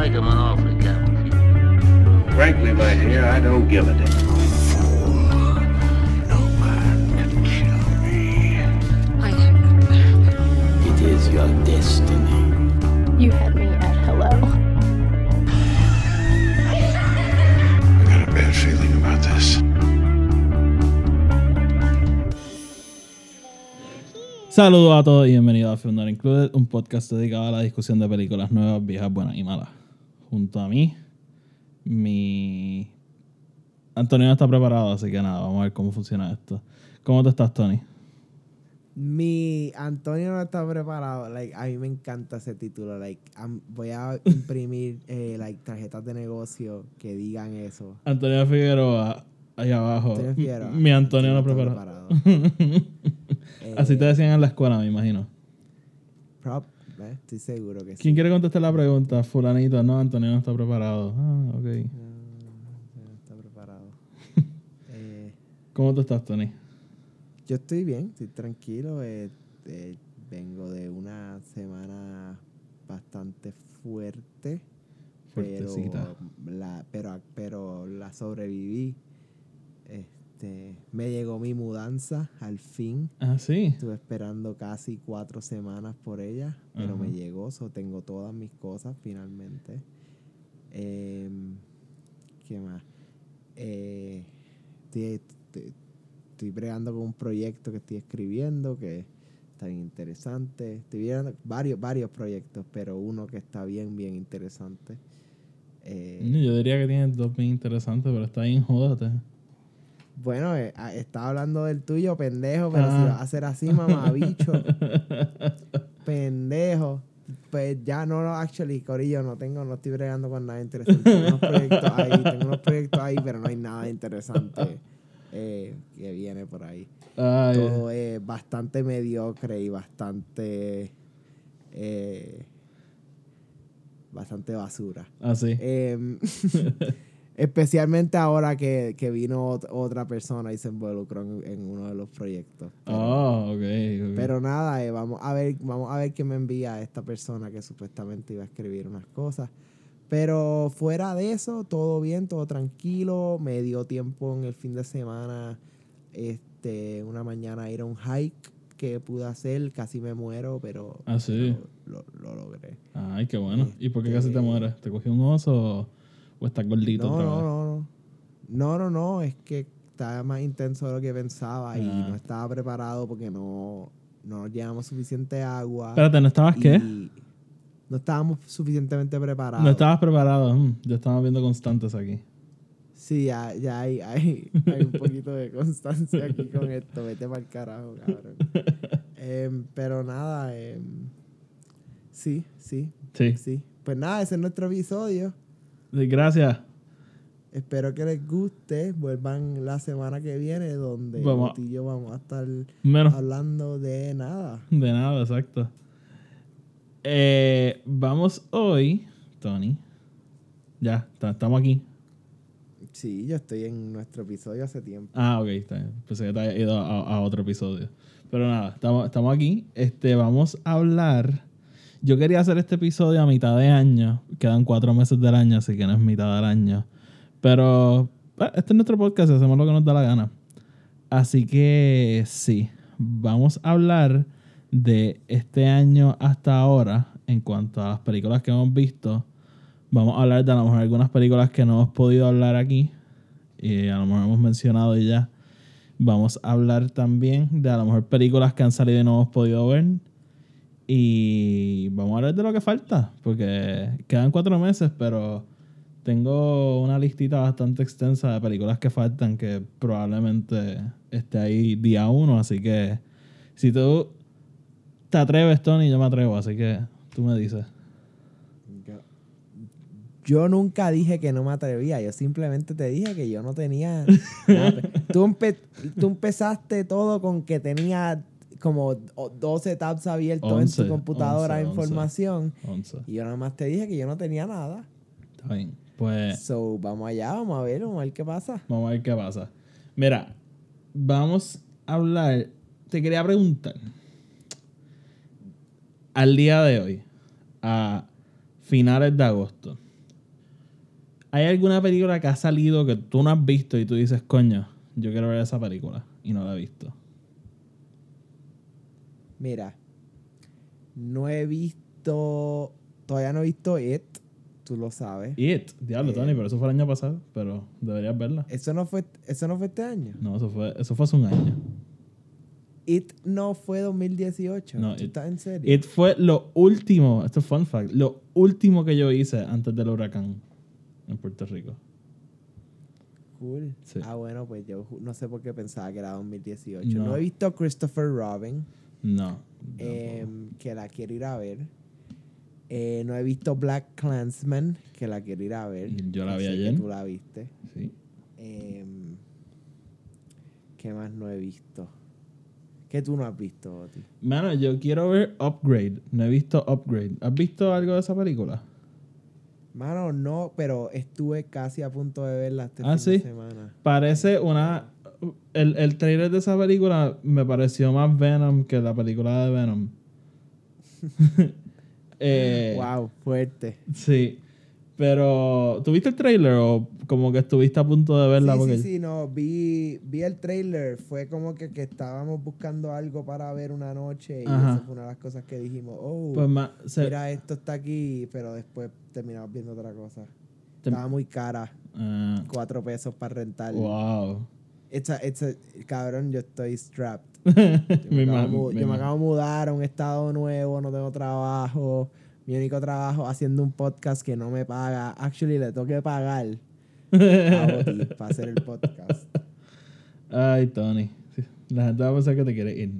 make him an offer, Captain. Frankly, my dear, I don't give a damn. No man can kill me. I am. It is your destiny. You had me at hello. I got a bad feeling about this. Saludos a todos y bienvenidos a Film Not Included, un podcast dedicado a la discusión de películas nuevas, viejas, buenas y malas. Junto a mí, mi... Antonio no está preparado, así que nada, vamos a ver cómo funciona esto. ¿Cómo te estás, Tony? Mi Antonio no está preparado. Like, a mí me encanta ese título. Like, voy a imprimir eh, like, tarjetas de negocio que digan eso. Antonio Figueroa, ahí abajo. Antonio Figueroa. Mi Antonio no está preparado. Eh, Así te decían en la escuela, me imagino. prop, estoy seguro que sí. ¿Quién quiere contestar la pregunta? Fulanito, no, Antonio no está preparado. Ah, ok. No está preparado. Eh, ¿Cómo tú estás, Tony? yo estoy bien, estoy tranquilo. eh, eh, vengo de una semana bastante fuerte. Pero Fuertecita. la, pero, pero la sobreviví. Este, me llegó mi mudanza al fin. Ah, sí. Estuve esperando casi cuatro semanas por ella, pero me llegó, so tengo todas mis cosas finalmente. Em, ¿Qué más? Eh, estoy, estoy- estoy bregando con un proyecto que estoy escribiendo que está bien interesante. Estoy viendo varios, varios proyectos, pero uno que está bien, bien interesante. Eh, Yo diría que tienes dos bien interesantes, pero está bien, jódate. Bueno, eh, ah, estaba hablando del tuyo, pendejo, pero si Ah. vas a hacer así, mamá, bicho. pendejo. Pues ya no, no, actually, Corillo, no tengo, no estoy bregando con nada interesante. Tengo unos proyectos ahí, tengo unos proyectos ahí, pero no hay nada interesante eh, que viene por ahí. Ay, Todo es bastante mediocre y bastante. eh, bastante basura. así. Em, especialmente ahora que, que vino ot- otra persona y se involucró en, en uno de los proyectos. Pero, Oh, ok, ok. pero nada, eh, vamos a ver, vamos a ver qué me envía esta persona que supuestamente iba a escribir unas cosas. Pero fuera de eso, todo bien, todo tranquilo. Me dio tiempo en el fin de semana, este, una mañana ir a un hike que pude hacer, casi me muero, pero, Ah, sí. lo, lo logré. Ay, qué bueno. ¿Y por qué Este- casi te mueres? ¿Te cogió un oso o, estás gordito No, otra no, vez? no, no. No, no, no. Es que estaba más intenso de lo que pensaba y Ah. no estaba preparado porque no, no llevamos suficiente agua. Espérate, ¿no estabas qué? y No estábamos suficientemente preparados. No estabas preparado. Mm, ya estamos viendo constantes aquí. Sí, ya, ya hay, hay, hay un poquito de constancia aquí con esto. Vete para el carajo, cabrón. Em, pero nada, em, sí, sí, Sí. sí. Pues nada, ese es nuestro episodio. Gracias. Espero que les guste. Vuelvan la semana que viene donde Vamos. Y yo vamos a estar Menos hablando de nada. de nada, exacto. Eh, vamos hoy, Tony. Ya, ta- estamos aquí. Sí, yo estoy en nuestro episodio hace tiempo. Ah, ok, está bien. Pensé que te había ido a, a otro episodio. Pero nada, estamos, estamos aquí. Este, vamos a hablar. Yo quería hacer este episodio a mitad de año. Quedan cuatro meses del año, así que no es mitad del año. Pero eh, este es nuestro podcast, hacemos lo que nos da la gana. Así que sí, vamos a hablar de este año hasta ahora en cuanto a las películas que hemos visto. Vamos a hablar de a lo mejor algunas películas que no hemos podido hablar aquí y a lo mejor hemos mencionado ya. Vamos a hablar también de a lo mejor películas que han salido y no hemos podido ver. Y vamos a hablar de lo que falta, porque quedan cuatro meses, pero tengo una listita bastante extensa de películas que faltan que probablemente esté ahí día uno. Así que si tú te atreves, Tony, yo me atrevo, así que tú me dices. Yo, nunca dije que no me atrevía. Yo simplemente te dije que yo no tenía. nada. tú, empe- tú empezaste todo con que tenía como o- 12 tabs abiertos en 11, tu computadora de 11, 11. información. 11. Y yo nada más te dije que yo no tenía nada. Está bien. Pues So, vamos allá, vamos a ver, vamos a ver qué pasa. Vamos a ver qué pasa. Mira, vamos a hablar. Te quería preguntar. Al día de hoy, a finales de agosto, ¿Hay alguna película que ha salido que tú no has visto y tú dices, coño, yo quiero ver esa película y no la he visto? Mira, no he visto, todavía no he visto It, tú lo sabes. It, diablo, Eh. Tony, pero eso fue el año pasado, pero deberías verla. Eso no fue, eso no fue este año. No, eso fue, eso fue hace un año. It no fue 2018. No, ¿Tú It- estás en serio? It fue lo último, esto es fun fact, lo último que yo hice antes del huracán en Puerto Rico. Cool. Sí. Ah, bueno, pues yo no sé por qué pensaba que era 2018. No. No, he visto Christopher Robin, No. em, que la quiero ir a ver. Eh, no he visto Black Clansman, que la quiero ir a ver. Yo la vi Sé que ayer. Tú la viste. Sí. Em, ¿Qué más no he visto? ¿Qué tú no has visto, Oti? Mano, yo quiero ver Upgrade. No he visto Upgrade. ¿Has visto algo de esa película? Mano, no, pero estuve casi a punto de verla este Ah, fin de ¿sí? semana. Parece una... El, el trailer de esa película me pareció más Venom que la película de Venom. eh, wow, fuerte. Sí. Pero, ¿tuviste el trailer o como que estuviste a punto de verla? sí, porque... sí, sí, no, vi, vi el trailer, fue como que, que estábamos buscando algo para ver una noche y Ajá. esa fue una de las cosas que dijimos, oh, Pues ma- se- mira, esto está aquí, pero después terminamos viendo otra cosa. Estaba muy cara, Ah, cuatro pesos para rentar. wow. It's a- it's a- cabrón, yo estoy strapped. Me Yo me, acabo, imag- mu- me yo me acabo de mudar a un estado nuevo, no tengo trabajo. Mi único trabajo haciendo un podcast que no me paga. Actually, le tengo que pagar a Oti para hacer el podcast. Ay, Tony. La gente va a pensar que te quiere ir.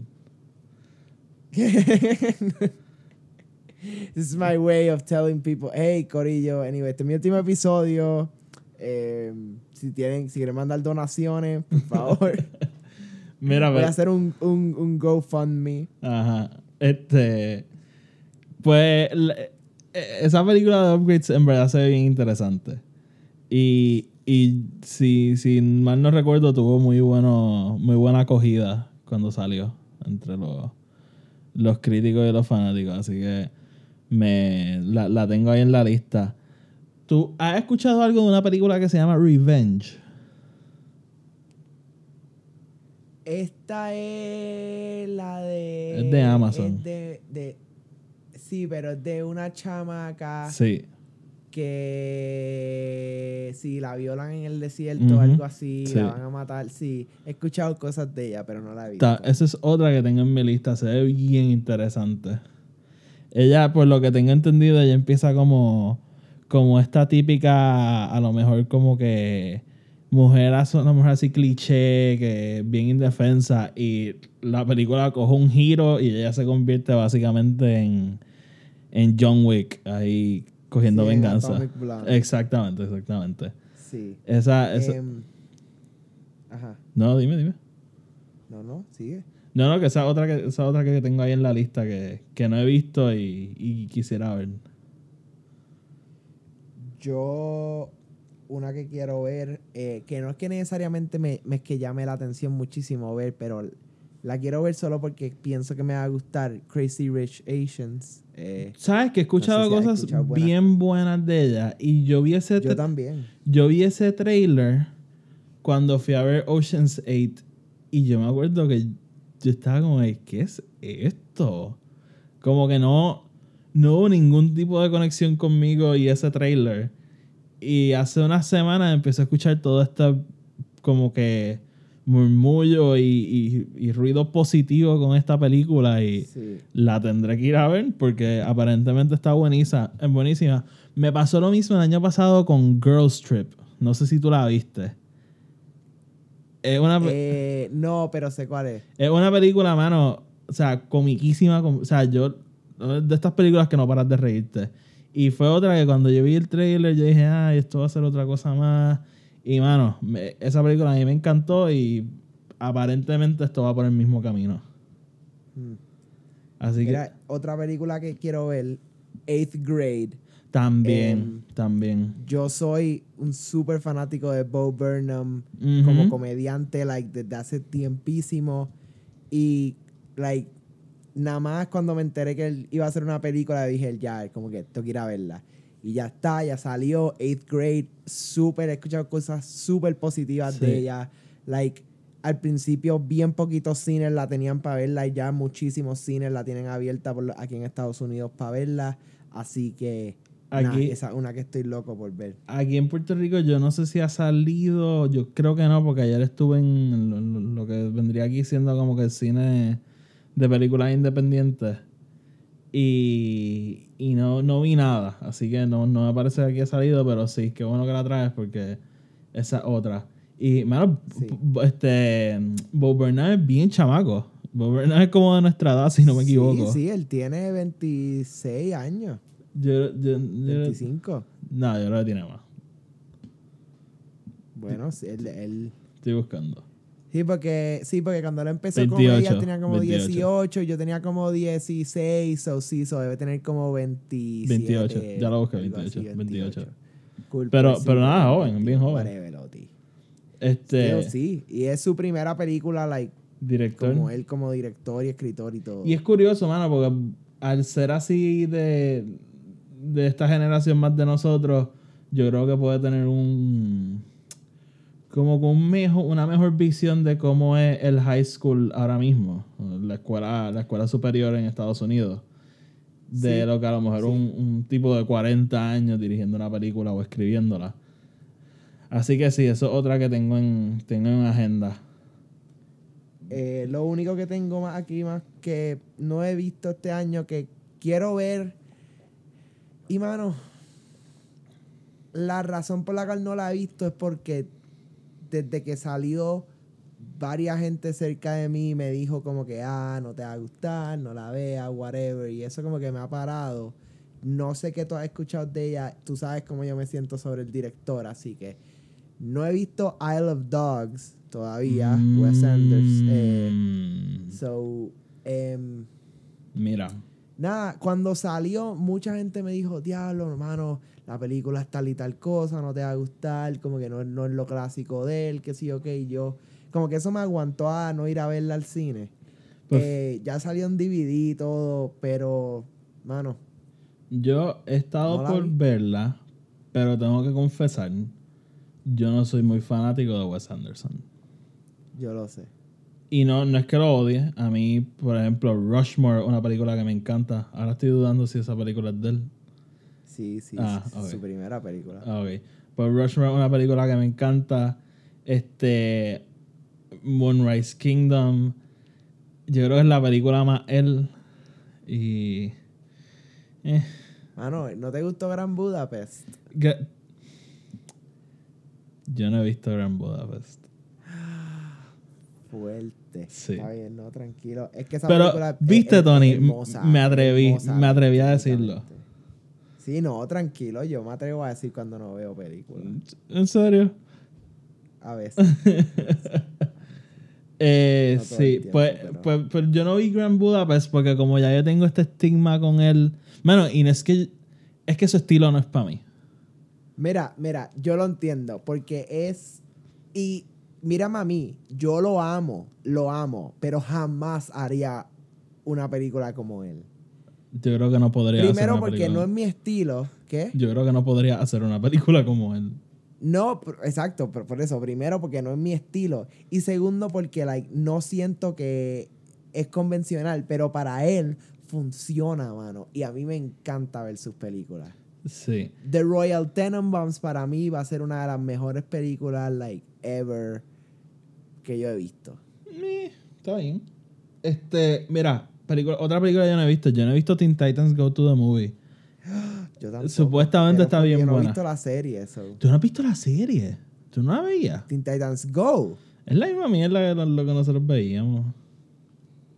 This is my way of telling people, hey, Corillo, anyway, este es mi último episodio. Eh, si tienen, si quieren mandar donaciones, por favor. Mira, Voy a hacer un, un, un GoFundMe. Ajá. Este. Pues. eh, esa película de Upgrades en verdad se ve bien interesante. Y. Y si, si mal no recuerdo, tuvo muy bueno, muy buena acogida cuando salió entre los, los críticos y los fanáticos. Así que me la, la tengo ahí en la lista. ¿Tú has escuchado algo de una película que se llama Revenge? Esta es la de. Es de Amazon. es de, de- sí, pero es de una chamaca Sí. que. Si la violan en el desierto o algo así, Sí. la van a matar. Sí, he escuchado cosas de ella, pero no la he visto. Esa es otra que tengo en mi lista. Se ve bien interesante. Ella, por lo que tengo entendido, ella empieza como, como esta típica, a lo mejor como que mujer, as- una mujer así cliché, que bien indefensa. Y la película coge un giro y ella se convierte básicamente en, en John Wick, ahí cogiendo Sí, en venganza. Exactamente, exactamente. Sí. Esa, esa- Em, ajá. no, dime, dime. No, no, sigue. No, no, que esa otra que, esa otra que tengo ahí en la lista que, que no he visto y, y quisiera ver. Yo, una que quiero ver, eh, que no es que necesariamente me, me es que llame la atención muchísimo ver, pero la quiero ver solo porque pienso que me va a gustar. Crazy Rich Asians. Eh, ¿Sabes? Que he escuchado No sé si has cosas escuchado buenas. bien buenas de ella. Y yo vi ese, yo también. yo vi ese trailer cuando fui a ver Ocean's 8 y yo me acuerdo que yo estaba como, "Ey, ¿qué es esto? Como que no, no hubo ningún tipo de conexión conmigo y ese trailer. Y hace unas semanas empecé a escuchar todo este como que murmullo y, y- y ruido positivo con esta película y Sí. la tendré que ir a ver porque aparentemente está buenísima. Es buenísima. Me pasó lo mismo el año pasado con Girls Trip. No sé si tú la viste. Es una, Eh, no, pero sé cuál es. es una película, mano, o sea, comiquísima. com- O sea, yo, de estas películas que no paras de reírte. Y fue otra que cuando yo vi el trailer, yo dije, ay, esto va a ser otra cosa más. Y, mano, me- esa película a mí me encantó y aparentemente esto va por el mismo camino. Mm. Así que Mira, otra película que quiero ver, Eighth Grade. también, em, también. Yo soy un súper fanático de Bo Burnham Ujú. como comediante, like, desde hace tiempísimo. Y, like, nada más cuando me enteré que él iba a hacer una película, dije, ya, como que tengo que ir a verla. Y ya está, ya salió. Eighth grade, súper, he escuchado cosas súper positivas Sí. de ella. Like, al principio, bien poquitos cines la tenían para verla. Y ya muchísimos cines la tienen abierta por aquí en Estados Unidos para verla. Así que, nah, Aquí- esa es una que estoy loco por ver. Aquí en Puerto Rico yo no sé si ha salido, yo creo que no, porque ayer estuve en lo, lo- lo que vendría aquí siendo como que el cine de películas independientes y, y no, no vi nada, así que no, no me parece que aquí ha salido, pero sí, qué bueno que la traes porque esa es otra. Y, mano, Sí. este, Bo Burnham es bien chamaco. Bo Burnham es como de nuestra edad, si no me equivoco. Sí, sí, él tiene 26 años. Yo, yo, yo- 25. no, yo creo que tiene más. Bueno, sí, él, él- Estoy buscando. Sí, porque, sí, porque cuando él empezó con 28, ella tenía como 28. 18, yo tenía como 16, o sí, so debe tener como 27. 28, ya lo busqué, algo así, 28, 28. Cool, Pero- pero nada, joven, bien joven. Este Pero sí, y es su primera película, like, director. como él como director y escritor y todo. Y es curioso, mano, porque al ser así de, de esta generación más de nosotros, yo creo que puede tener un como con un mejor, una mejor visión de cómo es el high school ahora mismo, la escuela, la escuela superior en Estados Unidos. De Sí, lo que a lo mejor sí. un, un tipo de 40 años dirigiendo una película o escribiéndola. Así que sí, eso es otra que tengo en, tengo en agenda. Eh, lo único que tengo más aquí, más que no he visto este año, que quiero ver. Y mano, la razón por la cual no la he visto es porque desde que salió, varias gente cerca de mí me dijo como que, ah, no te va a gustar, no la veas, whatever. Y eso como que me ha parado. No sé qué tú has escuchado de ella. Tú sabes cómo yo me siento sobre el director, así que no he visto Isle of Dogs todavía. Wes Anderson. eh, Mm, so, em, mira, nada, cuando salió, mucha gente me dijo, diablo, hermano, la película es tal y tal cosa, no te va a gustar, como que no, no es lo clásico de él, que sí, ok, yo, como que eso me aguantó a no ir a verla al cine. Pues- Eh, ya salió en DVD y todo, pero, mano, yo he estado No por vi. verla, pero tengo que confesar, yo no soy muy fanático de Wes Anderson. yo lo sé. Y no, no es que lo odie. A mí, por ejemplo, Rushmore, una película que me encanta. Ahora estoy dudando si esa película es de él. Sí, sí, Ah, es su primera película. Ah, ok. Pues Rushmore es una película que me encanta. Este. Moonrise Kingdom. Yo creo que es la película más él. Y. Eh. Mano, ¿no te gustó Gran Budapest? Yo no he visto Grand Budapest. Fuerte. Sí. Está bien, no, tranquilo. Es que esa Pero, película viste, es- Tony, hermosa, me atreví- hermosa, me atreví a decirlo. Sí, no, tranquilo. Yo me atrevo a decir cuando no veo películas. ¿En serio? A veces. Eh, No sí, tiempo, pues, pero- pues, pues yo no vi Grand Budapest porque como ya yo tengo este estigma con él. Bueno, y no es que es que su estilo no es para mí. Mira, mira, yo lo entiendo. Porque es. Y mírame a mí. Yo lo amo. Lo amo. Pero jamás haría una película como él. Yo creo que no podría hacer Primero una porque película. no es mi estilo. ¿Qué? Yo creo que no podría hacer una película como él. No, exacto, pero por eso, primero porque no es mi estilo y segundo porque like no siento que es convencional, pero para él funciona, mano, y a mí me encanta ver sus películas. Sí. The Royal Tenenbaums para mí va a ser una de las mejores películas like ever que yo he visto. Eh, está bien. Este, mira, película, otra película que yo no he visto. Yo no he visto Teen Titans Go to the Movie. Yo tampoco, Supuestamente está bien yo no buena. he visto la serie, so. ¿Tú no has visto la serie? ¿Tú no la veías? Teen Titans Go. Es la misma mierda que lo, lo que nosotros veíamos.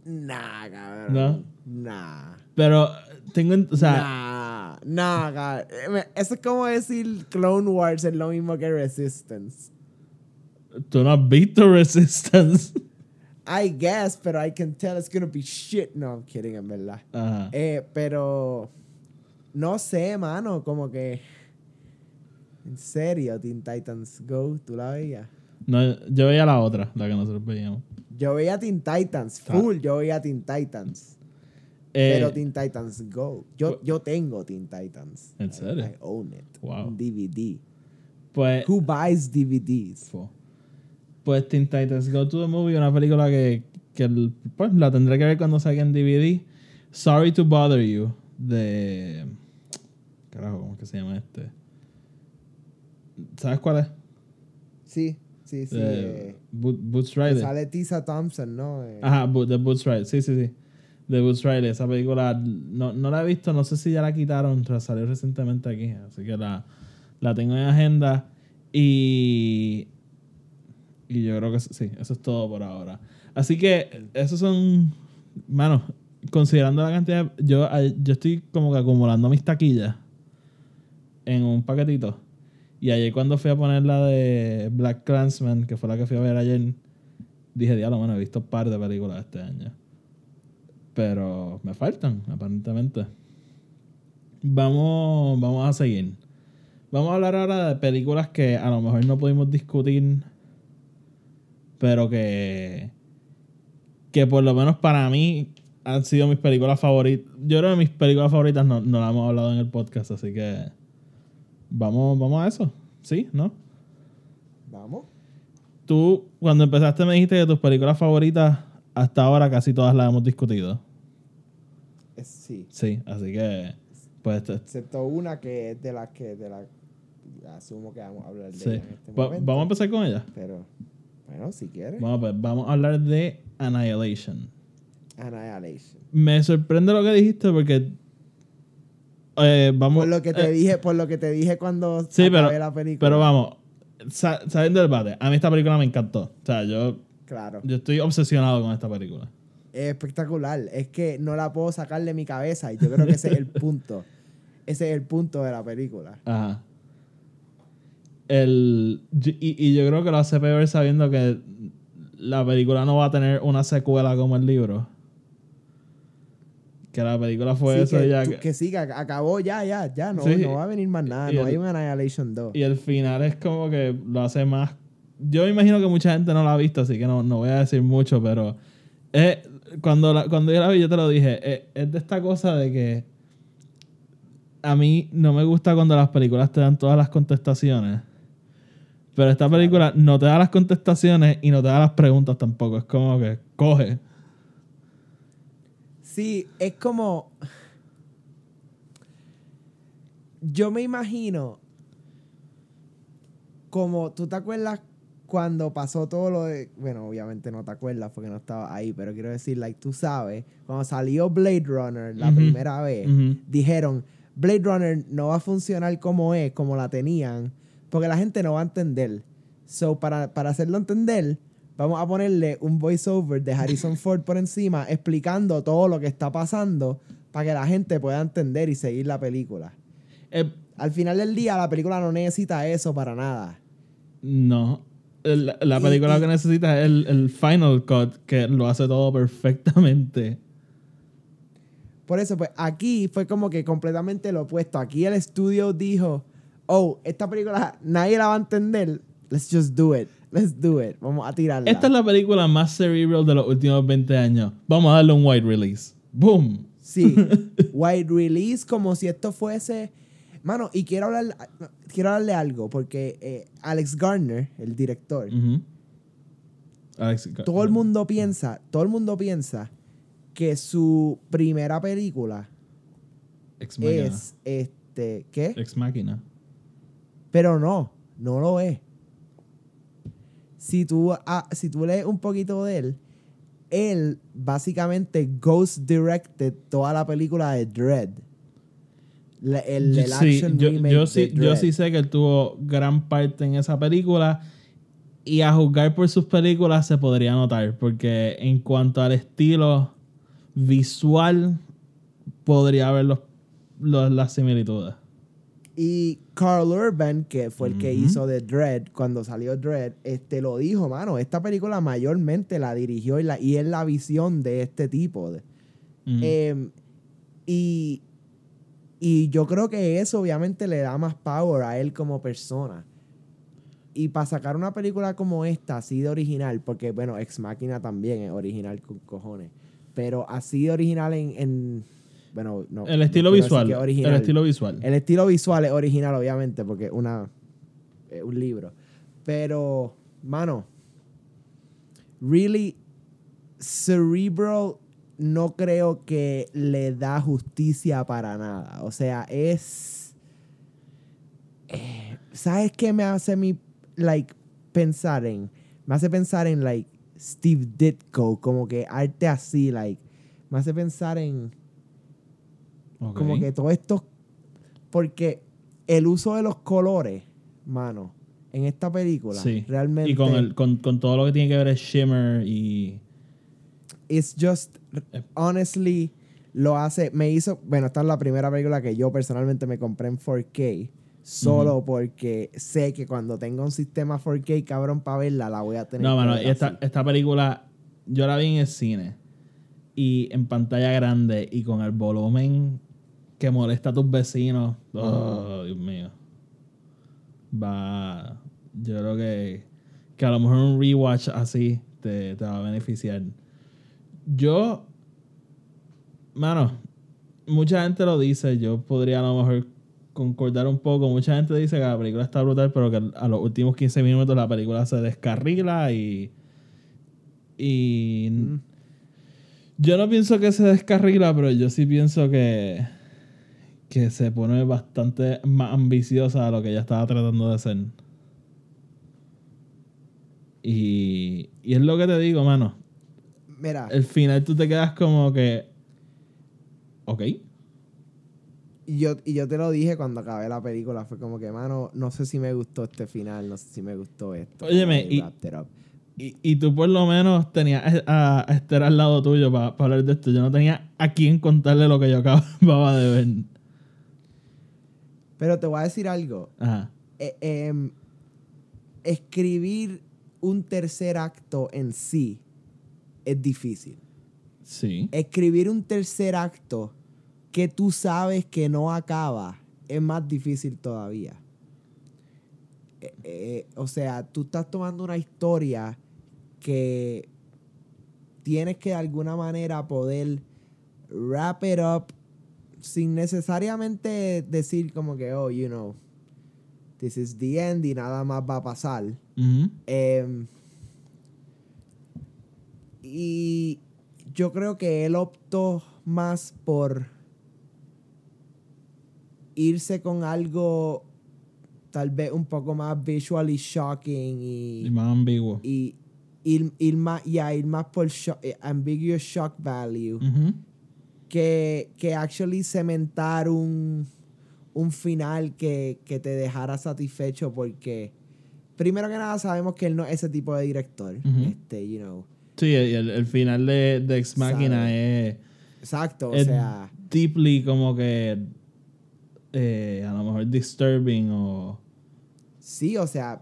Nah, cabrón. ¿No? Nah. Pero tengo, en- o sea, Nah, nah, cabrón. Eh, Eso es como decir Clone Wars es lo mismo que Resistance. Tú no has visto Resistance. I guess, pero I can tell it's gonna be shit. No, I'm kidding, en verdad. Eh, pero no sé, mano, como que en serio, Teen Titans Go, ¿tú la veías? No, yo veía la otra, la que nosotros veíamos. Yo veía Teen Titans, Ah. full, yo veía Teen Titans. Eh, Pero Teen Titans Go. Yo, yo tengo Teen Titans. ¿En serio? I own it. Wow. Un DVD. pues, Who buys DVDs? Fo. Pues Teen Titans Go to the Movie, una película que, que pues, la tendré que ver cuando salga en DVD. Sorry to Bother You, de... Carajo, ¿cómo es que se llama este? ¿Sabes cuál es? Sí, sí, sí. Eh, Bo- Boots Riley. sale Tisa Thompson, ¿no? Eh, Ajá, Bo- de Boots Riley, sí, sí, sí. De Boots Riley, esa película no, no la he visto, no sé si ya la quitaron, salió recientemente aquí, así que la, la tengo en agenda y, y yo creo que sí, eso es todo por ahora. Así que esos son, mano, considerando la cantidad, yo, yo estoy como que acumulando mis taquillas en un paquetito. Y ayer cuando fui a poner la de Black Clansman, que fue la que fui a ver ayer, dije, diablo, bueno, he visto un par de películas este año. Pero me faltan, aparentemente. Vamos, vamos a seguir. Vamos a hablar ahora de películas que a lo mejor no pudimos discutir, pero que, que por lo menos para mí han sido mis películas favoritas. Yo creo que mis películas favoritas no, no las hemos hablado en el podcast, así que vamos, vamos a eso. ¿Sí? ¿No? Vamos. Tú, cuando empezaste, me dijiste que tus películas favoritas hasta ahora casi todas las hemos discutido. Es- sí. Sí, así que, pues, Excepto una que es de las que de la asumo que vamos a hablar de sí. ella en este momento. vamos a empezar con ella. Pero, bueno, si quieres. Bueno, pues vamos a hablar de Annihilation. Annihilation. Me sorprende lo que dijiste porque eh, vamos. Por lo que te eh, dije, por lo que te dije cuando Sí, acabé pero, la película. pero vamos, sa- saliendo del debate, a mí esta película me encantó. O sea, yo, Claro. yo estoy obsesionado con esta película. Es espectacular. Es que no la puedo sacar de mi cabeza y yo creo que ese es el punto. Ese es el punto de la película. Ajá. El, y, y yo creo que lo hace peor sabiendo que la película no va a tener una secuela como el libro. Que la película fue Sí, eso que, ya. que- que sí, que ac- acabó ya, ya, ya. No, Sí. no va a venir más nada. Y No el- hay un Annihilation 2. Y el final es como que lo hace más. Yo me imagino que mucha gente no la ha visto, así que no, no voy a decir mucho, pero es- cuando, la- cuando yo la vi, yo te lo dije. Es, es de esta cosa de que a mí no me gusta cuando las películas te dan todas las contestaciones. Pero esta película no te da las contestaciones y no te da las preguntas tampoco. Es como que coge. Sí, es como. Yo me imagino. Como tú te acuerdas cuando pasó todo lo de. Bueno, obviamente no te acuerdas porque no estaba ahí, pero quiero decir, like, tú sabes, cuando salió Blade Runner la primera vez, dijeron: Blade Runner no va a funcionar como es, como la tenían, porque la gente no va a entender. So, para, para hacerlo entender, vamos a ponerle un voiceover de Harrison Ford por encima explicando todo lo que está pasando para que la gente pueda entender y seguir la película. Eh, Al final del día, la película no necesita eso para nada. no. El- la película y- que necesita es el, el Final Cut, que lo hace todo perfectamente. Por eso, pues aquí fue como que completamente lo opuesto. Aquí el estudio dijo, oh, esta película nadie la va a entender. Let's just do it. Let's do it. Vamos a tirarla. Esta es la película más cerebral de los últimos 20 años. Vamos a darle un wide release. ¡Boom! Sí. Wide release como si esto fuese... Mano, y quiero hablar, quiero hablarle algo, porque eh, Alex Garner, el director. Alex, todo el mundo piensa, todo el mundo piensa que su primera película Ex es este, ¿qué? Ex Machina. Pero no, no lo es. Si tú, ah, si tú lees un poquito de él, él básicamente ghost directed toda la película de Dread. La- el, el sí, action yo, remake yo sí, yo sí sé que él tuvo gran parte en esa película. Y a juzgar por sus películas se podría notar. Porque en cuanto al estilo visual, podría haber los, los- las similitudes. Y Carl Urban, que fue el que hizo de Dread, cuando salió Dread, este, lo dijo, mano, esta película mayormente la dirigió y, la, y es la visión de este tipo. de- Ujú. Em, y, y yo creo que eso obviamente le da más power a él como persona. Y para sacar una película como esta, así de original, porque bueno, Ex Máquina también es original con cojones. pero así original en, en- bueno, no. El estilo visual. que El estilo visual. El estilo visual es original, obviamente, porque es una, es un libro. Pero, mano, really, Cerebral no creo que le da justicia para nada. O sea, es... eh, ¿Sabes qué me hace mi, like, pensar en? Me hace pensar en, like, Steve Ditko, como que arte así, like. Me hace pensar en Como que todo esto porque el uso de los colores mano en esta película Sí. realmente Y con, el, con, con todo lo que tiene que ver es shimmer y. it's just Eh. honestly lo hace me hizo bueno esta es la primera película que yo personalmente me compré en 4K solo porque sé que cuando tenga un sistema 4K cabrón para verla la voy a tener No, mano, esta, esta película yo la vi en el cine y en pantalla grande y con el volumen que molesta a tus vecinos. Oh, Dios mío. Va. Yo creo que, que a lo mejor un rewatch así te, te va a beneficiar. Yo. Mano, mucha gente lo dice. Yo podría a lo mejor concordar un poco. Mucha gente dice que la película está brutal, pero que a los últimos 15 minutos la película se descarrila y. Y. Mm. Yo no pienso que se descarrila, pero yo sí pienso que. Que se pone bastante más ambiciosa a lo que ella estaba tratando de hacer. Y. Y es lo que te digo, mano. mira El final tú te quedas como que. Ok. y yo, y yo te lo dije cuando acabé la película fue como que mano no sé si me gustó este final no sé si me gustó esto Óyeme, y-. Y, y tú por lo menos tenías a, a Esther al lado tuyo para hablar de esto. Yo no tenía a quién contarle lo que yo acababa de ver. Pero te voy a decir algo Ajá. eh, em, escribir un tercer acto en sí es difícil. Sí. Escribir un tercer acto que tú sabes que no acaba es más difícil todavía. Eh, eh, o sea, tú estás tomando una historia que tienes que de alguna manera poder wrap it up sin necesariamente decir como que, oh, you know, this is the end y nada más va a pasar. Em, y yo creo que él optó más por irse con algo tal vez un poco más visually shocking Y y, más ambiguo. y ir, ir más, ya, ir más por sho- eh, ambiguous shock value. Que, que actually cementar un, un final que, que te dejara satisfecho porque primero que nada sabemos que él no es ese tipo de director. Ujú. Este, you know. Sí, el, el final de, de Ex Machina es, Exacto, o es sea, deeply como que eh, a lo mejor disturbing o sí, o sea,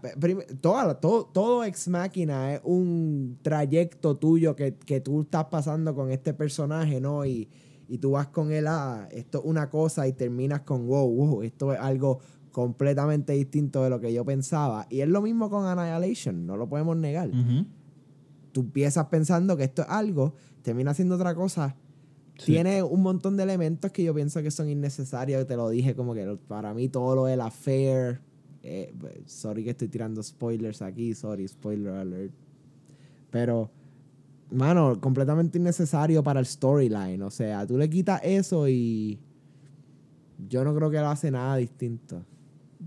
toda todo, todo Ex Máquina es un trayecto tuyo que, que tú estás pasando con este personaje, ¿no? Y, y tú vas con él a esto es una cosa y terminas con wow, wow, esto es algo completamente distinto de lo que yo pensaba. Y es lo mismo con Annihilation, no lo podemos negar. Tú empiezas pensando que esto es algo, termina siendo otra cosa. Sí. Tiene un montón de elementos que yo pienso que son innecesarios. Te lo dije como que para mí todo lo del affair. eh, sorry que estoy tirando spoilers aquí. Sorry, spoiler alert. Pero, mano, completamente innecesario para el storyline. O sea, tú le quitas eso y yo no creo que lo hace nada distinto.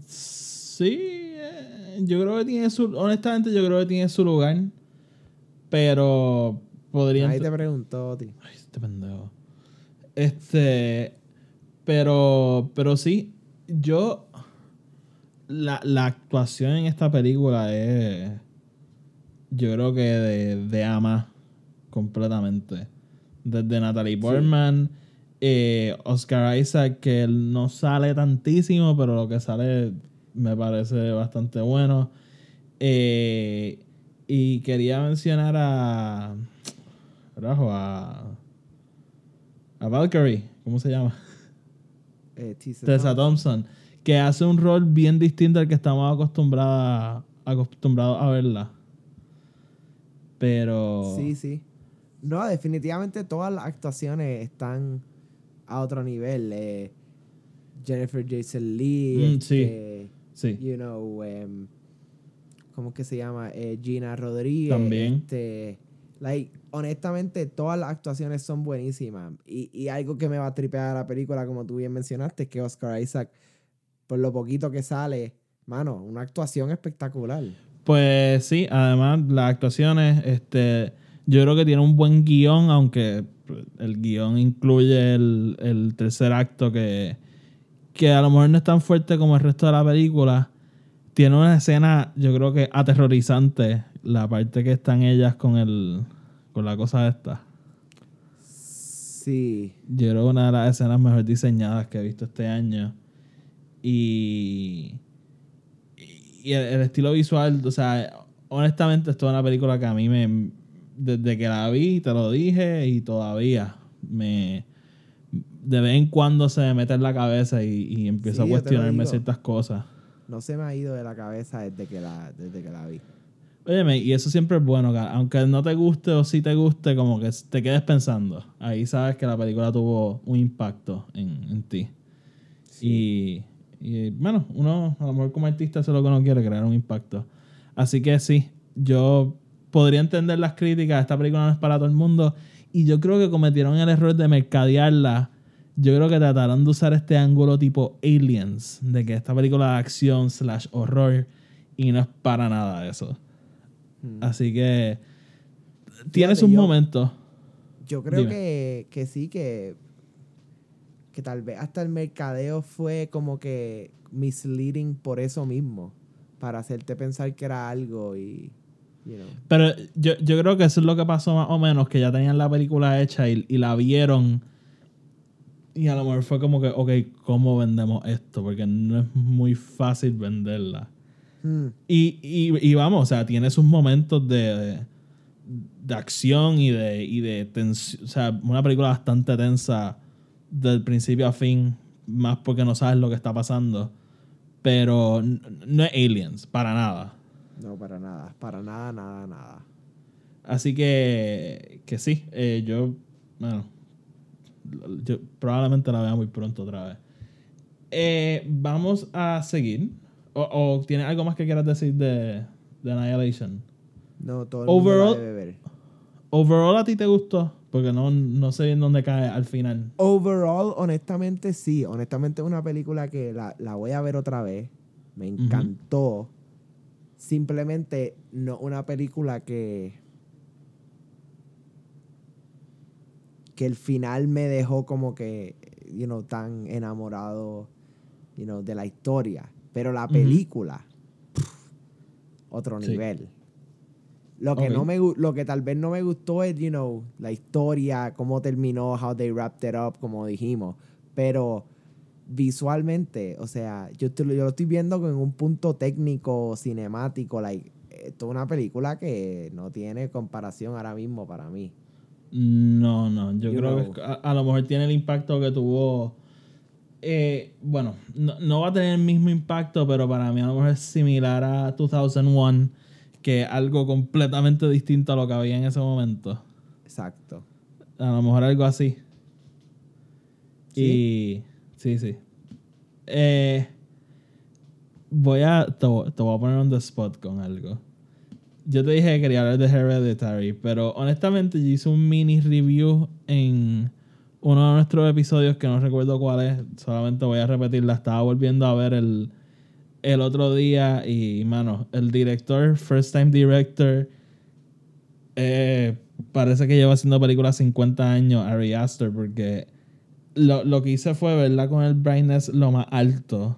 Sí, eh, yo creo que tiene su. Honestamente, yo creo que tiene su lugar. Pero podría. Ahí te preguntó, ti. Ay, este pendejo. Este. Pero. Pero sí. Yo. La, la actuación en esta película es. Yo creo que de, de ama. Completamente. Desde Natalie Portman. eh, Oscar Isaac, que él no sale tantísimo, pero lo que sale me parece bastante bueno. Eh, y quería mencionar a. A. A Valkyrie, ¿cómo se llama? Eh, Tessa Tessa Thompson. Thompson. Que hace un rol bien distinto al que estamos acostumbrados acostumbrados a verla. Pero. Sí, sí. No, definitivamente todas las actuaciones están a otro nivel. eh, Jennifer Jason Lee, Mm, sí. este, Sí. you know, em, ¿cómo es que se llama? Eh, Gina Rodríguez. También. Este, like, honestamente, todas las actuaciones son buenísimas. Y, y algo que me va a tripear a la película, como tú bien mencionaste, es que Oscar Isaac, por lo poquito que sale, mano, una actuación espectacular. Pues sí, además las actuaciones, este, yo creo que tiene un buen guion, aunque el guion incluye el, el tercer acto que, que a lo mejor no es tan fuerte como el resto de la película. Tiene una escena, yo creo que aterrorizante, la parte que están ellas con el con la cosa esta. Sí. Yo creo que una de las escenas mejor diseñadas que he visto este año. Y. Y el, el estilo visual, o sea, honestamente, esto es una película que a mí me. Desde que la vi, te lo dije, y todavía me. De vez en cuando se me mete en la cabeza y, y empiezo Sí, a cuestionarme ciertas cosas. No se me ha ido de la cabeza desde que la, desde que la vi. Óyeme, y eso siempre es bueno, que aunque no te guste o sí te guste, como que te quedes pensando. Ahí sabes que la película tuvo un impacto en, en ti. Y, y, bueno, uno a lo mejor como artista eso es lo que uno quiere, crear un impacto. Así que sí, yo podría entender las críticas, esta película no es para todo el mundo, y yo creo que cometieron el error de mercadearla. Yo creo que trataron de usar este ángulo tipo Aliens, de que esta película de acción slash horror, y no es para nada eso. Así que tiene sus yo- momentos. Yo creo que, que sí, que, que tal vez hasta el mercadeo fue como que misleading por eso mismo, para hacerte pensar que era algo y, you know. Pero yo, yo creo que eso es lo que pasó más o menos, que ya tenían la película hecha y, y la vieron. Y a lo mejor fue como que, ok, ¿cómo vendemos esto? Porque no es muy fácil venderla. Hmm, Y, y, y vamos, o sea, tiene sus momentos de, de, de acción y de, y de tensión. O sea, una película bastante tensa del principio a fin, más porque no sabes lo que está pasando. Pero no es Aliens, para nada. No, para nada, para nada, nada, nada. Así que, que sí, eh, yo, bueno, yo probablemente la vea muy pronto otra vez. Eh, vamos a seguir. O, o tienes algo más que quieras decir de, de Annihilation? No, todo el mundo Overall- la debe ver. Overall, ¿a ti te gustó? Porque no, no sé bien dónde cae al final. Overall, honestamente, sí. Honestamente, es una película que la, la voy a ver otra vez. Me encantó. Simplemente, no una película que. que el final me dejó como que, you know, tan enamorado, you know, de la historia. Pero la película, pff, otro Sí. nivel. Lo que, no me, lo que tal vez no me gustó es, you know, la historia, cómo terminó, how they wrapped it up, como dijimos. Pero visualmente, o sea, yo, estoy- yo lo estoy viendo en un punto técnico, cinemático, like, esto es una película que no tiene comparación ahora mismo para mí. No, no, yo You creo know. que a, a lo mejor tiene el impacto que tuvo. eh, bueno, no, no va a tener el mismo impacto, pero para mí a lo mejor es similar a 2001, que es algo completamente distinto a lo que había en ese momento. Exacto. A lo mejor algo así. Y. Sí, sí. Eh, voy a. Te, te voy a poner on the spot con algo. Yo te dije que quería hablar de Hereditary, pero honestamente yo hice un mini review en uno de nuestros episodios que no recuerdo cuál es. Solamente voy a repetirla. Estaba volviendo a ver el, el otro día y, mano, el director, first time director, eh, parece que lleva haciendo películas 50 años, Ari Aster, porque lo, lo que hice fue verla con el brightness lo más alto.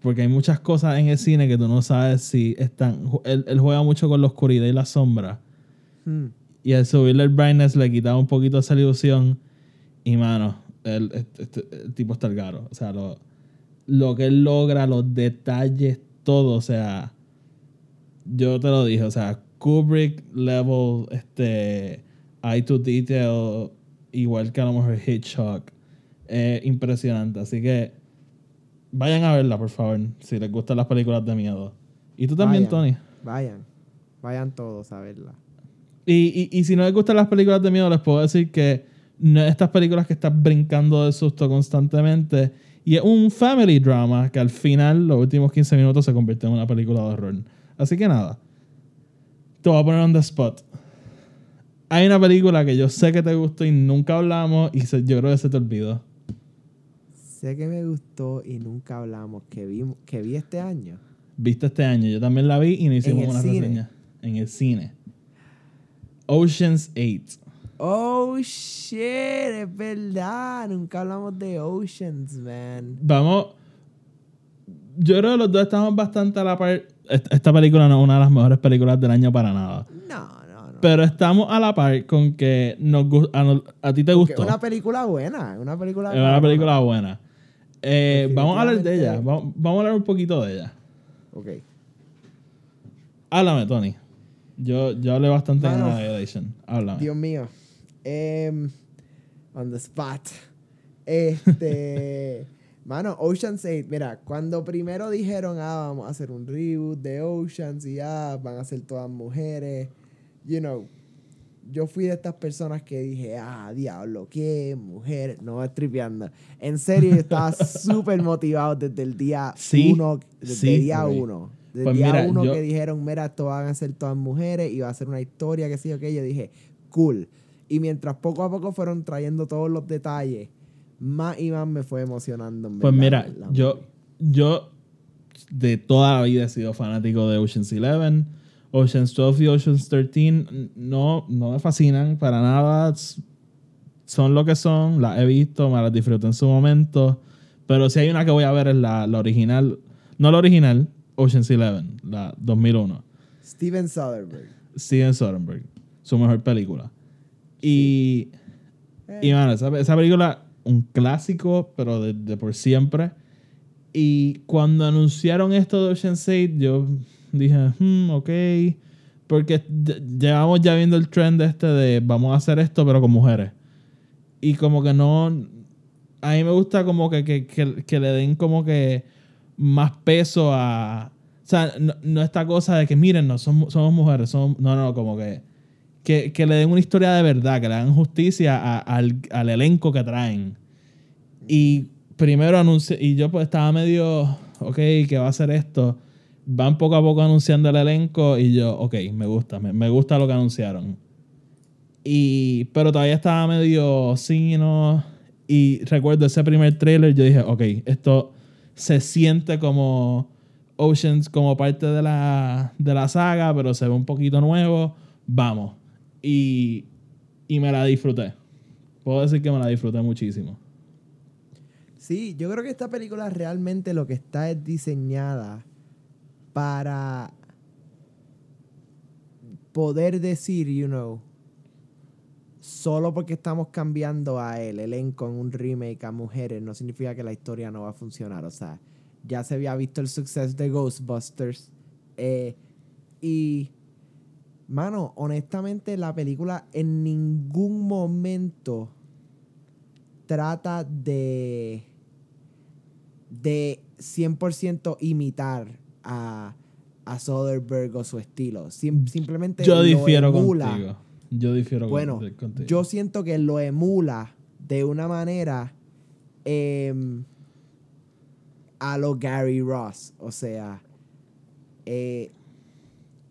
Porque hay muchas cosas en el cine que tú no sabes si están. Él, él juega mucho con la oscuridad y la sombra. Hmm. Y al subirle el brightness le quitaba un poquito esa ilusión. Y mano, el, este- este- el tipo está el. O sea, lo, lo que él logra, los detalles, todo. O sea, yo te lo dije. O sea, Kubrick level, este, eye to detail, igual que a lo mejor Hitchcock. Eh, impresionante. Así que vayan a verla, por favor, si les gustan las películas de miedo. Y tú también, Vayan, Tony. Vayan. Vayan todos a verla. Y, y, y si no les gustan las películas de miedo, les puedo decir que no es estas películas que están brincando de susto constantemente. Y es un family drama que al final, los últimos 15 minutos, se convierte en una película de horror. Así que nada. Te voy a poner on the spot. Hay una película que yo sé que te gustó y nunca hablamos y se- yo creo que se te olvidó. Sé que me gustó y nunca hablamos, que vi, que vi este año. Viste este año. Yo también la vi y no hicimos una cine? reseña. En el cine. Ocean's 8. Oh, shit, es verdad. Nunca hablamos de Oceans, man. Vamos. Yo creo que los dos estamos bastante a la par. Esta, película no es una de las mejores películas del año para nada. No, no, no. Pero estamos a la par con que nos a, a ti te gustó. Es una película buena. Una película Es una película buena. Eh, vamos a hablar de ella. Vamos, vamos a hablar un poquito de ella. Ok. Háblame, Tony. Yo, yo hablé bastante en Mano. Annihilation. Háblame. Dios mío. Em, on the spot. Este. mano, Ocean's 8. Mira, cuando primero dijeron, ah, vamos a hacer un reboot de Oceans y ah, van a ser todas mujeres. You know. Yo fui de estas personas que dije, ah, diablo, qué mujer. No es tripeando. En serio, yo estaba súper motivado desde el día Sí, uno. Desde sí, el día uno. Desde Pues el día mira, uno yo- que dijeron, mira, esto van a ser todas mujeres y va a ser una historia, que sí o que yo dije, cool. Y mientras poco a poco fueron trayendo todos los detalles, más y más me fue emocionando. en Pues verdad, mira, yo, yo de toda la vida he sido fanático de Ocean's 11, Ocean's 12 y Ocean's 13. No, no me fascinan para nada. Son lo que son, las he visto, me las disfruto en su momento. Pero si hay una que voy a ver es la, la original, no la original, Ocean's 11, la 2001. Steven Soderbergh. Steven Soderbergh, su mejor película. Y, Eh, y mano, esa, esa película, un clásico, pero de, de por siempre. Y cuando anunciaron esto de Ocean's 8, yo dije, hmm, ok. Porque ll- llevamos ya viendo el trend este de vamos a hacer esto, pero con mujeres. Y como que no. A mí me gusta como que, que, que- que le den como que más peso a. O sea, no, no esta cosa de que miren, no somos, somos mujeres, somos, no, no, como que, que. que le den una historia de verdad, que le hagan justicia a- al, al elenco que traen. Y primero anuncié, y yo pues estaba medio, ok, que va a ser esto. Van poco a poco anunciando el elenco y yo, ok, me gusta, me, me gusta lo que anunciaron. Y, pero todavía estaba medio sí, no. Y recuerdo ese primer trailer, yo dije, ok, esto se siente como Oceans, como parte de la, de la saga, pero se ve un poquito nuevo. Vamos. Y, y me la disfruté. Puedo decir que me la disfruté muchísimo. Sí, yo creo que esta película realmente lo que está es diseñada para poder decir, you know, solo porque estamos cambiando a el elenco en un remake a mujeres no significa que la historia no va a funcionar. O sea, ya se había visto el suceso de Ghostbusters. eh, y, mano, honestamente la película en ningún momento trata de de 100% imitar a, a Soderbergh o su estilo. Sim- simplemente Yo lo difiero emula. contigo. Yo difiero Bueno, contigo. yo siento que lo emula de una manera em, a lo Gary Ross. O sea, eh,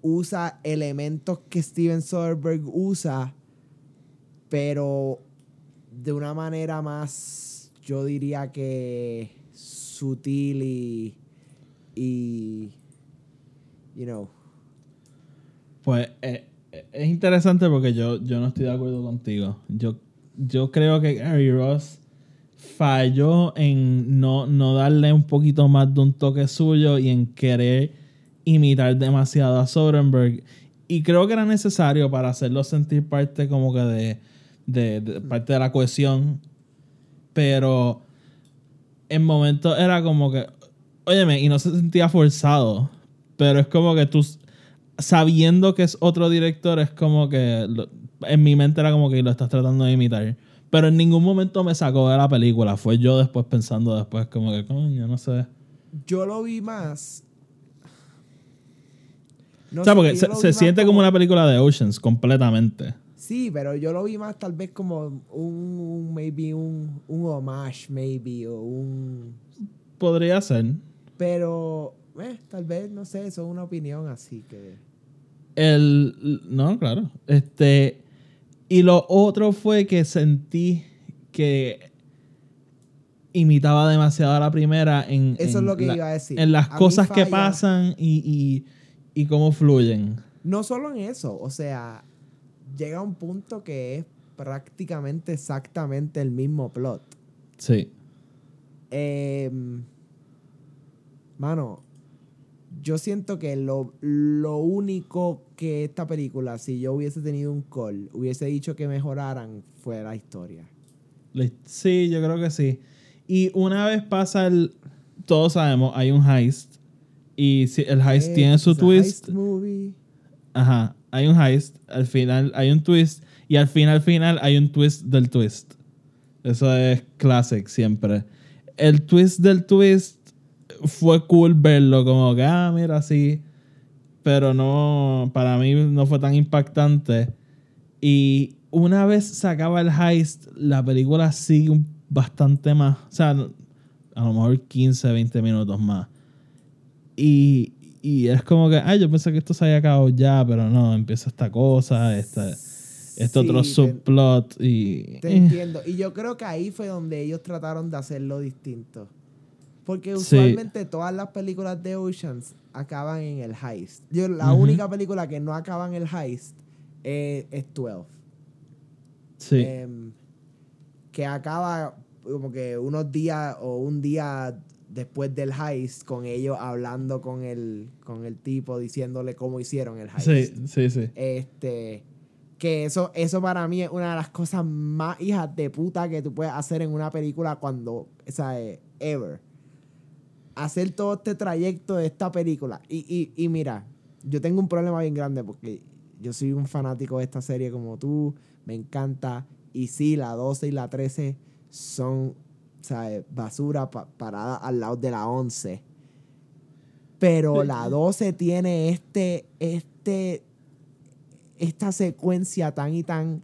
usa elementos que Steven Soderbergh usa, pero de una manera más, yo diría que sutil y, y you know, Pues eh, eh, es interesante porque yo, yo no estoy de acuerdo contigo. Yo, yo creo que Gary Ross falló en no, no darle un poquito más de un toque suyo y en querer imitar demasiado a Soderbergh. Y creo que era necesario para hacerlo sentir parte como que de, de- de parte de la cohesión. Pero en momentos era como que, óyeme, y no se sentía forzado. Pero es como que tú, sabiendo que es otro director, es como que lo- en mi mente era como que lo estás tratando de imitar. Pero en ningún momento me sacó de la película. Fue yo después pensando después, como que, coño, no sé. yo lo vi más. No o sea, porque se, siente como una película de Oceans completamente. Sí, pero yo lo vi más tal vez como un, un- maybe un, un homage, maybe, o un... Podría ser. Pero, eh, tal vez, no sé, eso es una opinión así que... El. No, claro. Este. Y lo otro fue que sentí que imitaba demasiado a la primera en. Eso es lo que la- iba a decir. En las A cosas que pasan y, y, y cómo fluyen. No solo en eso, o sea, llega a un punto que es prácticamente exactamente el mismo plot. Sí. Em, mano, yo siento que lo, lo único que esta película, si yo hubiese tenido un call, hubiese dicho que mejoraran, fue la historia. Sí, yo creo que sí. Y una vez pasa el. Todos sabemos, hay un heist. Y si el heist Eh, tiene su twist. heist movie. Ajá. Hay un heist. Al final hay un twist. Y al final, final, hay un twist del twist. Eso es classic siempre. El twist del twist fue cool verlo. Como que, ah, mira, sí. Pero no. Para mí no fue tan impactante. Y una vez se acaba el heist, la película sigue bastante más. O sea, a lo mejor 15, 20 minutos más. Y, y es como que, ay, yo pensé que esto se había acabado ya, pero no, empieza esta cosa, esta, este otro Sí, te- subplot y... Te eh, entiendo. Y yo creo que ahí fue donde ellos trataron de hacerlo distinto. Porque Sí. usualmente todas las películas de Oceans acaban en el heist. Yo, la única película que no acaba en el heist eh, es 12. sí, Em, que acaba como que unos días o un día después del heist con ellos hablando con el, con el tipo diciéndole cómo hicieron el heist. sí, sí, sí. Este. Que eso, eso para mí es una de las cosas más hijas de puta que tú puedes hacer en una película cuando. O sea, eh, ever. Hacer todo este trayecto de esta película. Y, y, y mira, yo tengo un problema bien grande porque yo soy un fanático de esta serie como tú. Me encanta. Y sí, la 12 y la 13 son, basura pa- parada al lado de la 11. Pero la 12 tiene este, este, esta secuencia tan y tan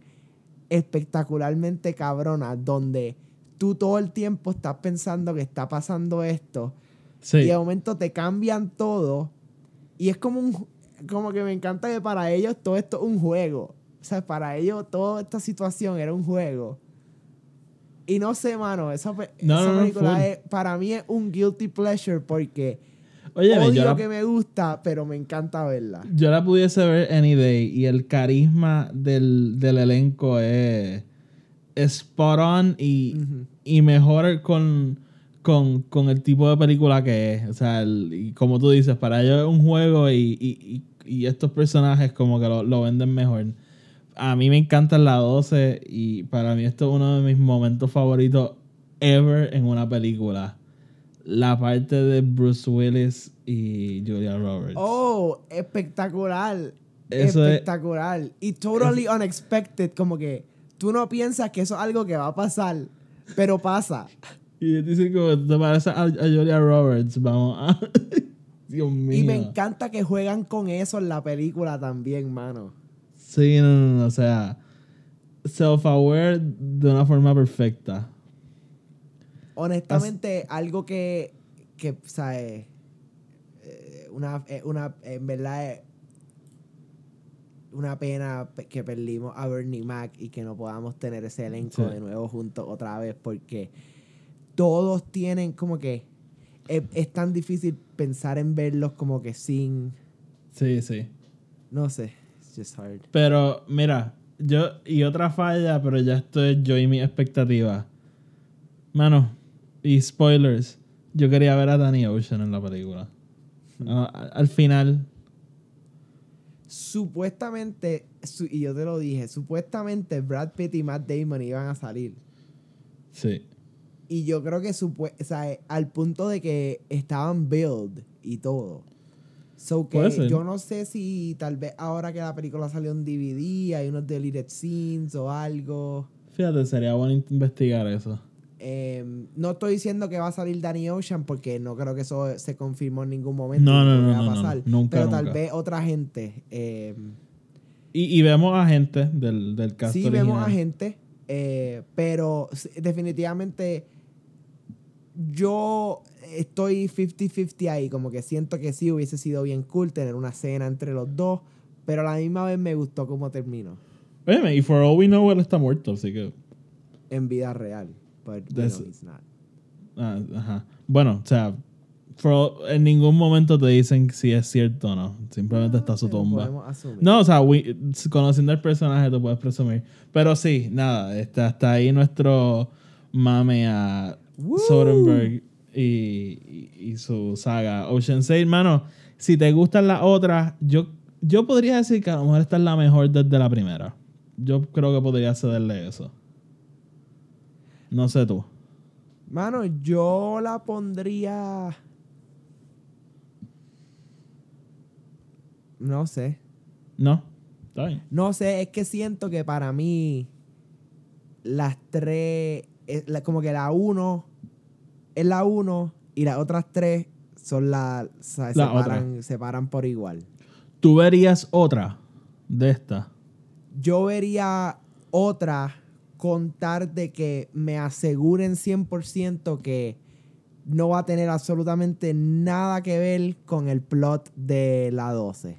espectacularmente cabrona donde tú todo el tiempo estás pensando que está pasando esto Sí, y de momento te cambian todo. Y es como un como que me encanta que para ellos todo esto es un juego. O sea para ellos toda esta situación era un juego. Y no sé mano esa, pe- No, esa no, no, película full. es- para mí es un guilty pleasure porque Oye, odio la, que me gusta pero me encanta verla. Yo la pudiese ver any day y el carisma del, del elenco es, es spot on y, Ujú. y mejor con, con, con el tipo de película que es. O sea, el- y como tú dices, para ellos es un juego y, y- y- estos personajes como que lo, lo venden mejor. A mí me encanta la 12 y para mí esto es uno de mis momentos favoritos ever en una película. La parte de Bruce Willis y Julia Roberts. Oh, espectacular. Eso es- espectacular. Y totally unexpected. Como que tú no piensas que eso es algo que va a pasar, pero pasa. Y dicen como te parece a, Julia Roberts. Vamos a... Dios mío. Y me encanta que juegan con eso en la película también, mano. Sí, no, no, no, o sea, self-aware de una forma perfecta. Honestamente, algo que, que ¿sabes? Eh, una, eh, una, en verdad, es una pena pe- que perdimos a Bernie Mac y que no podamos tener ese elenco Sí. de nuevo juntos otra vez porque todos tienen como que es, es tan difícil pensar en verlos como que sin, Sí, sí. no sé, it's just hard. Pero mira, yo y otra falla, pero ya esto es yo y mi expectativa. Mano, y spoilers, yo quería ver a Danny Ocean en la película. Ah, al- al final, Supuestamente, su- y yo te lo dije, supuestamente Brad Pitt y Matt Damon iban a salir. sí. Y yo creo que supue- o sea, al punto de que estaban build y todo. So que yo no sé si tal vez ahora que la película salió en DVD hay unos deleted scenes o algo. Fíjate, sería bueno investigar eso. em, no estoy diciendo que va a salir Danny Ocean porque no creo que eso se confirmó en ningún momento. No, no, no, va a no, nunca, pero tal nunca. vez otra gente. em, Y, y vemos a gente del, del cast sí, original. vemos a gente, eh, pero definitivamente yo estoy 50-50 ahí. Como que siento que sí hubiese sido bien cool tener una cena entre los dos, pero a la misma vez me gustó cómo terminó Óyeme, y for all we know, él está muerto, así que... en vida real. But we know he's not. ah, ajá. Bueno, o sea, for- en ningún momento te dicen si es cierto o no. Simplemente está su tumba. No, o sea, we- conociendo el personaje tú puedes presumir. Pero sí, nada, está hasta ahí nuestro mame a Woo. Soderbergh y, y- y su saga. Ocean's 8, hermano, si te gustan las otras, yo, yo podría decir que a lo mejor esta es la mejor desde la primera. Yo creo que podría cederle eso. No sé tú. Mano, yo la pondría. No sé. ¿No? Está bien. No sé, es que siento que para mí las tres, es la- como que la uno es la uno y las otras tres son la, se, La separan, separan por igual. ¿Tú verías otra de esta? Yo vería otra contar de que me aseguren 100% que no va a tener absolutamente nada que ver con el plot de la 12.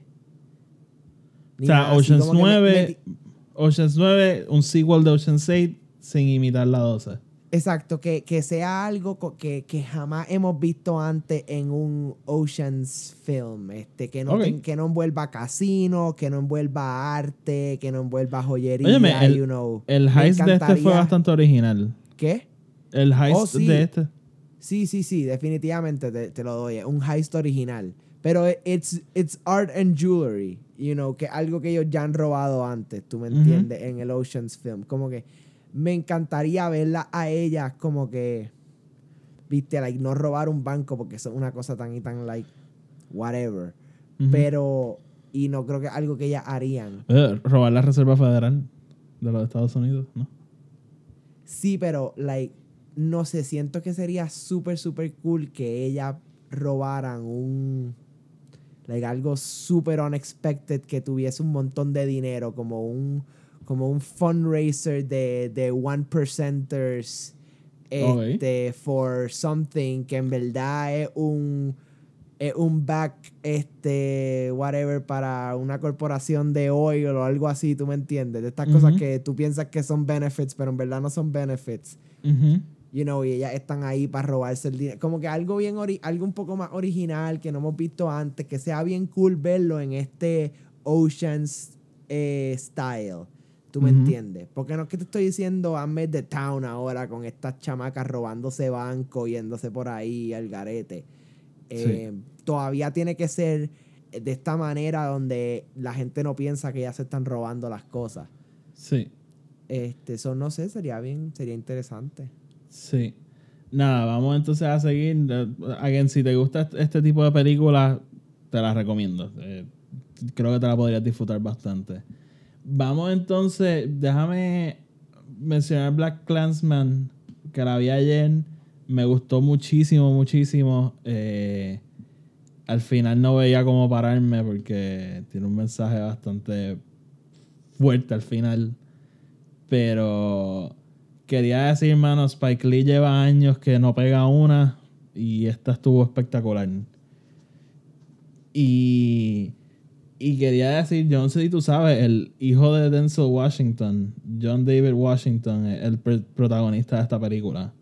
Ni O sea, nada Ocean's como que me- 9, me- Ocean's 9, un sequel de Ocean's 8 sin imitar la 12. Exacto, que, que sea algo que, que jamás hemos visto antes en un Oceans film. Este, que, no Ok. ten- que no envuelva casino, que no envuelva arte, que no envuelva joyería. Óyeme, el, you know. el heist de este fue bastante original. ¿Qué? El heist Oh, sí. de este. Sí, sí, sí, definitivamente te, te lo doy. Un heist original. Pero it's, it's art and jewelry, you know, que algo que ellos ya han robado antes, tú me entiendes, en el Oceans film. Como que me encantaría verla a ellas como que, viste, like, no robar un banco porque eso es una cosa tan y tan, like, whatever. Pero, y no creo que es algo que ellas harían. Eh, robar la Reserva Federal de los Estados Unidos, ¿no? Sí, pero, like, no sé, siento que sería súper, súper cool que ellas robaran un. Like, algo súper unexpected que tuviese un montón de dinero, como un. Como un fundraiser de, de one percenters. Este, for something que en verdad es un. Es un back, este, whatever, para una corporación de oil o algo así, ¿tú me entiendes? De estas cosas que tú piensas que son benefits, pero en verdad no son benefits. You know, y ellas están ahí para robarse el dinero. Como que algo bien, ori- algo un poco más original que no hemos visto antes, que sea bien cool verlo en este Oceans eh, style. ¿Tú me entiendes? Porque no es que te estoy diciendo Ahmed the Town ahora con estas chamacas robándose banco, yéndose por ahí al garete. Eh, Todavía tiene que ser de esta manera donde la gente no piensa que ya se están robando las cosas. Sí, Este, eso no sé, sería bien, sería interesante. sí. Nada, vamos entonces a seguir. Again, si te gusta este- este tipo de películas, te las recomiendo. Eh, creo que te la podrías disfrutar bastante. Vamos entonces, déjame mencionar Black Clansman, que la vi ayer. Me gustó muchísimo, muchísimo. Eh, al final no veía cómo pararme porque tiene un mensaje bastante fuerte al final. Pero quería decir, hermano, Spike Lee lleva años que no pega una y esta estuvo espectacular. Y, y quería decir, yo no sé si tú sabes, el hijo de Denzel Washington, John David Washington, es el pr- protagonista de esta película.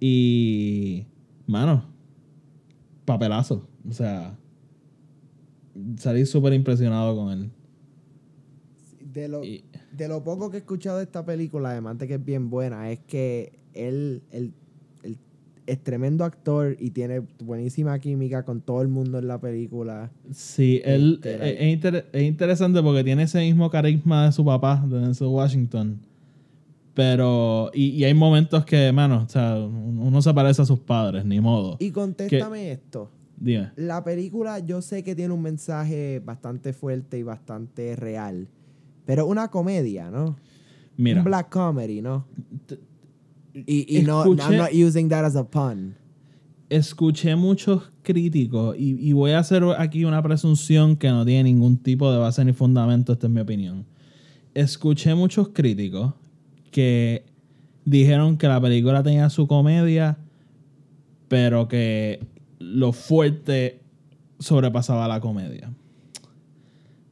Y, mano, papelazo. O sea, salí súper impresionado con él. De lo, Y- de lo poco que he escuchado de esta película, además de que es bien buena, es que él- él es tremendo actor y tiene buenísima química con todo el mundo en la película. Sí, él Este, es, like- es inter- es interesante porque tiene ese mismo carisma de su papá, de Denzel Washington. Pero, y, y hay momentos que, mano, o sea, uno se parece a sus padres, ni modo. Y contéstame esto. Dime. La película yo sé que tiene un mensaje bastante fuerte y bastante real, pero una comedia, ¿no? Mira, Un black comedy, ¿no? Y, y no, Escuché- I'm not using that as a pun. escuché muchos críticos y, y voy a hacer aquí una presunción que no tiene ningún tipo de base ni fundamento, esta es mi opinión. Escuché muchos críticos que dijeron que la película tenía su comedia, pero que lo fuerte sobrepasaba la comedia.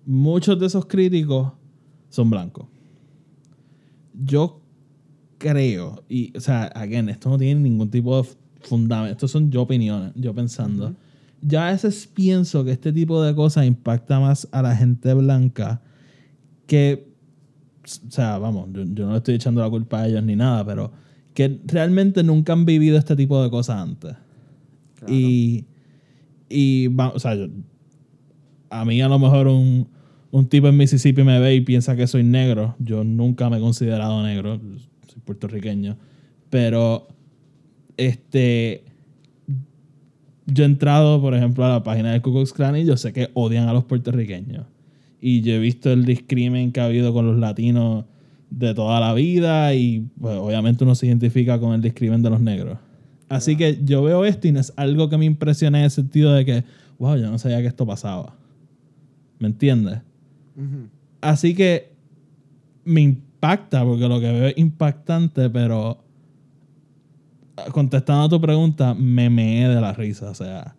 Muchos de esos críticos son blancos. Yo creo, y, o sea, again, esto no tiene ningún tipo de fundamento, estos son yo opiniones, yo pensando. Yo a veces pienso que este tipo de cosas impacta más a la gente blanca que, o sea, vamos, yo, yo no le estoy echando la culpa a ellos ni nada, pero que realmente nunca han vivido este tipo de cosas antes. Y, y va- o sea, yo- a mí a lo mejor un, un tipo en Mississippi me ve y piensa que soy negro. Yo nunca me he considerado negro, puertorriqueño. Pero, este, yo he entrado, por ejemplo, a la página de Ku Klux Klan y yo sé que odian a los puertorriqueños. Y yo he visto el discrimen que ha habido con los latinos de toda la vida y pues, obviamente uno se identifica con el discrimen de los negros. Así que yo veo esto y no es algo que me impresiona en el sentido de que, wow, yo no sabía que esto pasaba. ¿Me entiendes? Así que me impacta porque lo que veo es impactante, pero ah, contestando a tu pregunta, me meé de la risa. O sea,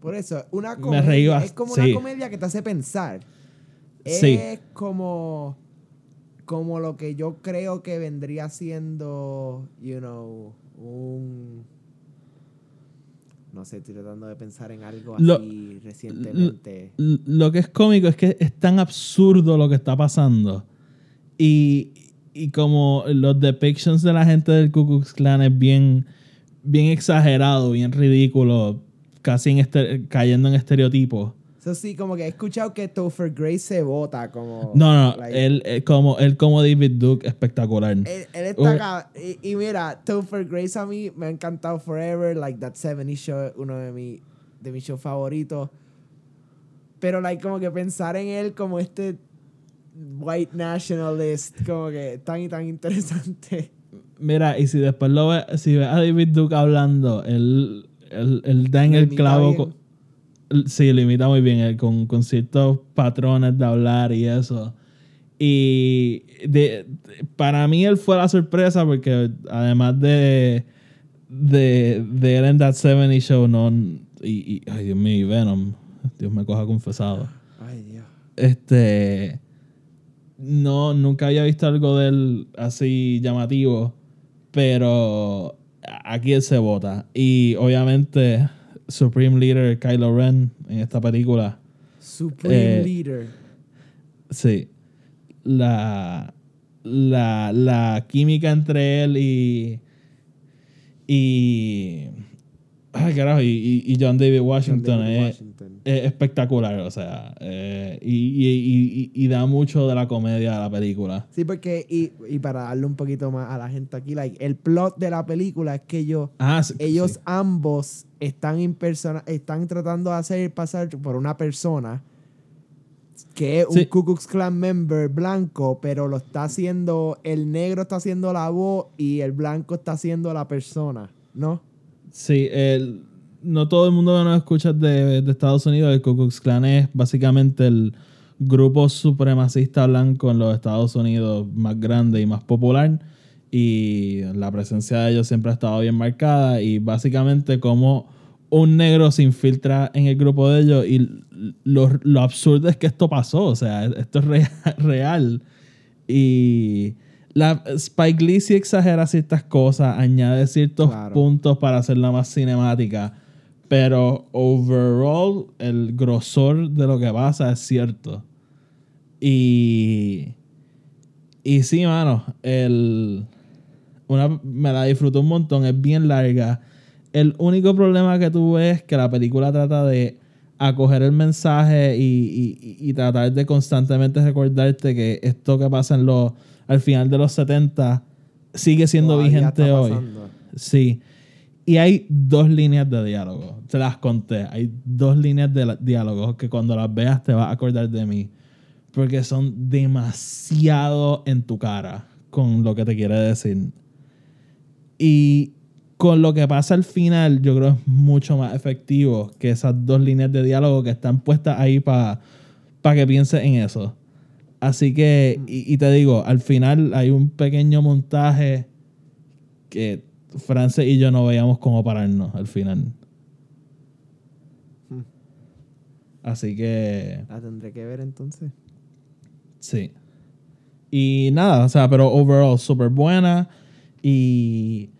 Por eso, una Me comedia reí es como sí. una comedia que te hace pensar. Sí. Es como como lo que yo creo que vendría siendo, you know, un no sé, estoy tratando de pensar en algo Lo- así recientemente. Lo que es cómico es que es tan absurdo lo que está pasando. Y, y como los depictions de la gente del Ku Klux Klan es bien, bien exagerado, bien ridículo, casi en este- cayendo en estereotipos. Eso sí, como que he escuchado que Topher Grace se vota como No, no, like, él, él como, él como David Duke, espectacular. Él, él está Uy. acá. Y, y mira, Topher Grace a mí me ha encantado Forever. Like That 70 Show es uno de, mi, de mis shows favoritos. Pero, like, como que pensar en él como este white nationalist, como que tan y tan interesante. Mira, y si después lo ves, si ves a David Duke hablando, él, él, él da en el clavo. con- sí, lo imita muy bien, él, con, con ciertos patrones de hablar y eso. Y de, de- para mí él fue la sorpresa porque además de, de, de él en That 70 Show, no, y, y- ay Dios mío, y Venom, Dios me coja confesado. Ay, Dios. Este. No, nunca había visto algo de él así llamativo. Pero aquí él se vota. Y obviamente, Supreme Leader Kylo Ren en esta película. Supreme Eh, Leader. Sí. La. La, la química entre él y. Y. Ay, carajo. Y, y- John David Washington John David Washington. Es espectacular, o sea, eh, y, y- y- da mucho de la comedia a la película. Sí, porque, y, y para darle un poquito más a la gente aquí, like, el plot de la película es que ellos, Ah, sí, ellos sí. ambos están, impersona- están tratando de hacer pasar por una persona que es un. Ku Klux Klan member blanco, pero lo está haciendo, el negro está haciendo la voz y el blanco está haciendo la persona, ¿no? Sí, el- no todo el mundo que nos escucha de, de Estados Unidos, el Ku Klux Klan es básicamente el grupo supremacista blanco en los Estados Unidos más grande y más popular. Y la presencia de ellos siempre ha estado bien marcada. Y básicamente como un negro se infiltra en el grupo de ellos y lo, lo absurdo es que esto pasó. O sea, esto es rea- real. Y la, Spike Lee sí exagera ciertas cosas, añade ciertos Claro. puntos para hacerla más cinemática. Pero overall, el grosor de lo que pasa es cierto. Y. Y sí, mano. El, una, me la disfruto un montón. Es bien larga. El único problema que tuve es que la película trata de acoger el mensaje y, y- y tratar de constantemente recordarte que esto que pasa en los, al final de los 70 sigue siendo Todavía vigente hoy. Sí. Y hay dos líneas de diálogo. Te las conté. Hay dos líneas de diálogo que cuando las veas te vas a acordar de mí. Porque son demasiado en tu cara con lo que te quiere decir. Y con lo que pasa al final, yo creo que es mucho más efectivo que esas dos líneas de diálogo que están puestas ahí para que pienses en eso. Así que, y te digo, al final hay un pequeño montaje que Frances y yo no veíamos cómo pararnos al final. Hmm. Así que, La tendré que ver entonces. sí. Y nada, o sea, pero overall súper buena y,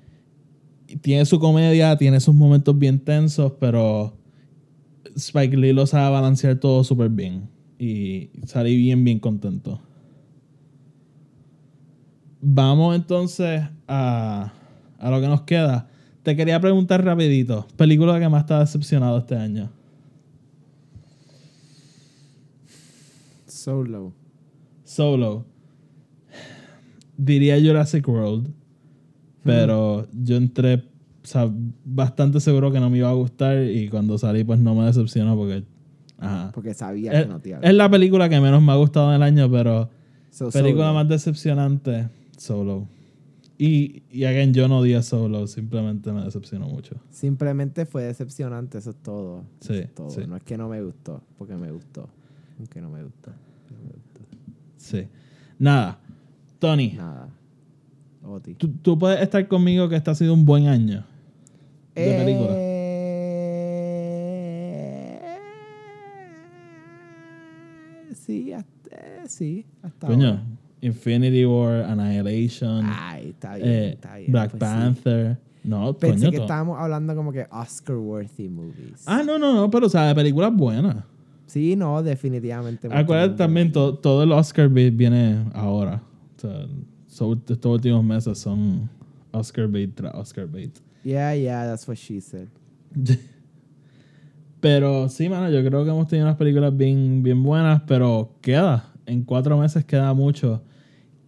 tiene su comedia, tiene sus momentos bien tensos, pero Spike Lee lo sabe balancear todo súper bien y salí bien, bien contento. Vamos entonces a, a lo que nos queda. Te quería preguntar rapidito, película que más te ha decepcionado este año. Solo. Solo. Diría Jurassic World. Pero yo entré o sea, bastante seguro que no me iba a gustar y cuando salí pues no me decepcionó porque... Ajá. Porque sabía Es, que no te iba a es la película que menos me ha gustado en el año, pero So, película Solo. más decepcionante, Solo. Y, y again, yo no odié Solo, simplemente me decepcionó mucho. Simplemente fue decepcionante, eso es todo. Eso Sí, es todo. sí. No es que no me gustó, porque me gustó. Aunque no me gustó. no me gustó. Sí. Nada. Tony, Nada. Oti. tú, tú puedes estar conmigo que este ha sido un buen año de película. Eh, sí, hasta, eh, sí, hasta Coño, ahora. Infinity War, Annihilation, Ay, está bien, eh, está bien. Black pues sí. Panther. No, Pensé coño. que to- estábamos hablando como que Oscar-worthy movies. Ah, no, no, no, pero o sea, de películas buenas. Sí, no, definitivamente. Acuérdate también, to- todo el Oscar bait viene ahora. O sea, so- estos últimos meses son Oscar bait tras Oscar bait. Yeah, yeah, that's what she said. Pero sí, mano, yo creo que hemos tenido unas películas bien, bien buenas, pero queda. En cuatro meses queda mucho.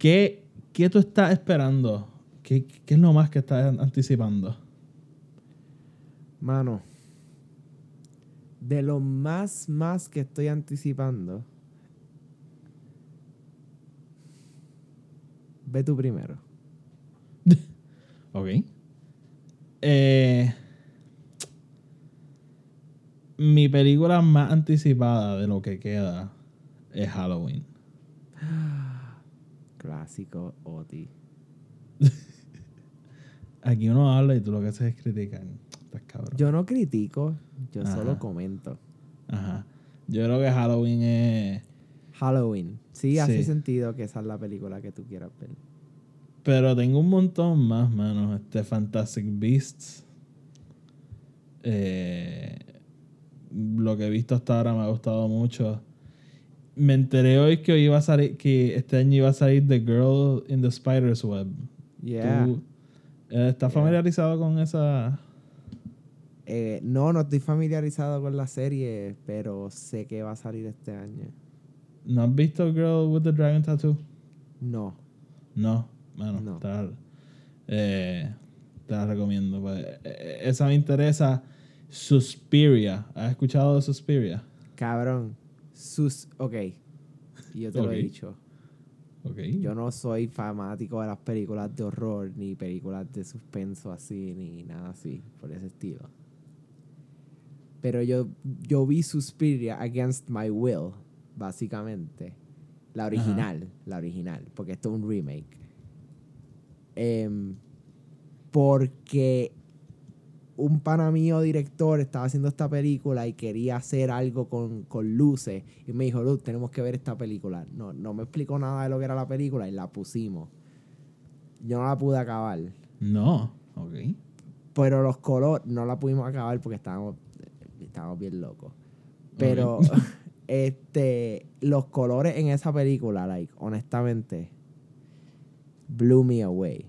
¿Qué, qué tú estás esperando? ¿Qué, ¿Qué es lo más que estás anticipando? Mano, de lo más, más que estoy anticipando, ve tú primero. Ok. Eh, mi película más anticipada de lo que queda es Halloween. Clásico Oti. Aquí uno habla y tú lo que haces es criticar. Estás cabrón. Yo no critico, yo Ajá. solo comento. Ajá. Yo creo que Halloween es. Halloween. Sí, hace sentido que esa es la película que tú quieras ver. Pero tengo un montón más, mano. Este Fantastic Beasts. Eh, lo que he visto hasta ahora me ha gustado mucho. Me enteré hoy que hoy iba a salir, que este año iba a salir The Girl in the Spider's Web. Yeah. ¿Tú, eh, ¿Estás Yeah. familiarizado con esa? Eh, no, no estoy familiarizado con la serie, pero sé que va a salir este año. ¿No has visto Girl with the Dragon Tattoo? No. No, mano, No. Te, la, eh, te la recomiendo. pues. Eh, esa me interesa. Suspiria. ¿Has escuchado de Suspiria? Cabrón. Sus. Ok. Y yo te lo he dicho. Ok. Yo no soy fanático de las películas de horror, ni películas de suspenso así, ni nada así, por ese estilo. Pero yo, yo vi Suspiria Against My Will, básicamente. La original, la original, porque esto es un remake. Em, porque un pana mío director estaba haciendo esta película y quería hacer algo con, con luces. Y me dijo, Luz, tenemos que ver esta película. No, no me explicó nada de lo que era la película y la pusimos. Yo no la pude acabar. No. Ok. Pero los colores, no la pudimos acabar porque estábamos, estábamos bien locos. Pero, este, los colores en esa película, like, honestamente, blew me away.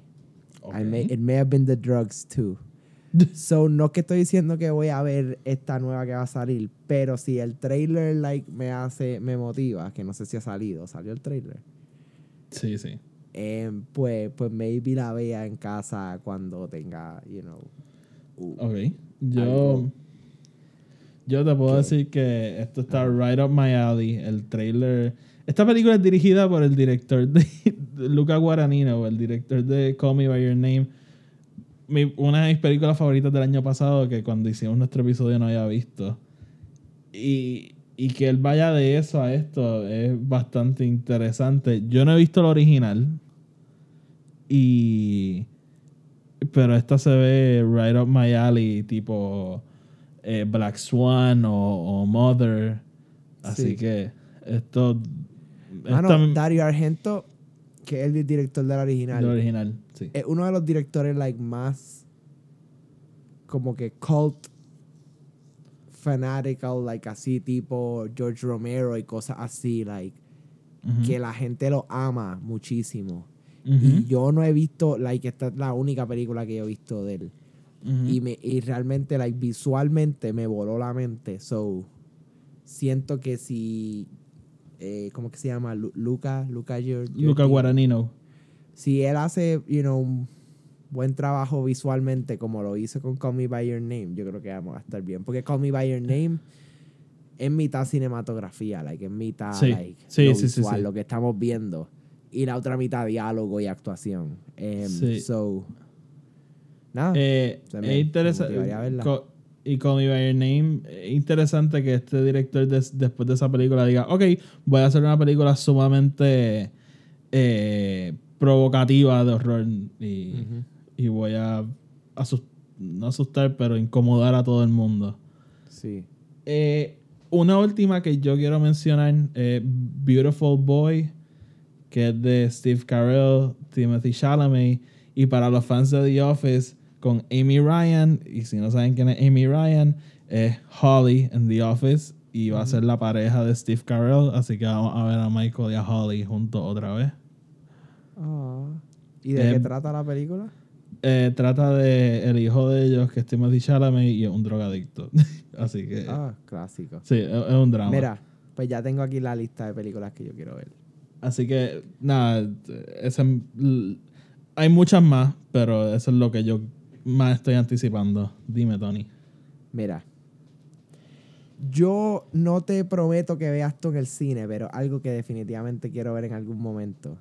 Ok. I may- it may have been the drugs too. So, no que estoy diciendo que voy a ver esta nueva que va a salir, pero si el trailer like me hace, me motiva, que no sé si ha salido, salió el trailer. Sí, sí. Em, pues, pues maybe la vea en casa cuando tenga, you know. u- Ok. Yo. Algo. Yo te puedo ¿Qué? decir que esto está right up my alley. El trailer. Esta película es dirigida por el director de, de Luca Guadagnino, el director de Call Me By Your Name. Mi- una de mis películas favoritas del año pasado que cuando hicimos nuestro episodio no había visto. Y, y que él vaya de eso a esto es bastante interesante. Yo no he visto el original. Y. Pero esta se ve right up my alley, tipo eh, Black Swan o, o Mother. Así Sí. que esto. Mano, esta- Dario Argento, que es el director del original, el original, sí. es uno de los directores like más como que cult fanatical, like así tipo George Romero y cosas así, like que la gente lo ama muchísimo. Y yo no he visto, like, esta es la única película que yo he visto de él. Y, me, y realmente, like, visualmente me voló la mente. So, siento que si, eh, ¿cómo que se llama? Lu- Luca, Luca, Gior- Luca. Guadagnino. Si él hace, you know, un buen trabajo visualmente como lo hizo con Call Me By Your Name, yo creo que vamos a estar bien. Porque Call Me By Your Name es mitad cinematografía, like, es mitad, Sí. like, Sí, lo sí, visual, lo que estamos viendo. Y la otra mitad diálogo y actuación. Sí. So, nada. Eh, es interesante. Y Call Me By Your Name, es interesante que este director des- después de esa película diga, ok, voy a hacer una película sumamente eh, provocativa de horror y, voy a asus- no asustar, pero incomodar a todo el mundo. Sí. Eh, una última que yo quiero mencionar, eh, Beautiful Boy, que es de Steve Carell, Timothy Chalamet, y para los fans de The Office, con Amy Ryan, y si no saben quién es Amy Ryan, es Holly en The Office, y va a ser la pareja de Steve Carell, así que vamos a ver a Michael y a Holly juntos otra vez. Ah. ¿Y de Eh, qué trata la película? Eh, trata de el hijo de ellos, que es Timothy Chalamet, y es un drogadicto. así que, Ah, clásico. sí, es, es un drama. Mira, pues ya tengo aquí la lista de películas que yo quiero ver. Así que, nada, ese- hay muchas más, pero eso es lo que yo más estoy anticipando. Dime, Tony. Mira. Yo no te prometo que veas esto en el cine, pero algo que definitivamente quiero ver en algún momento.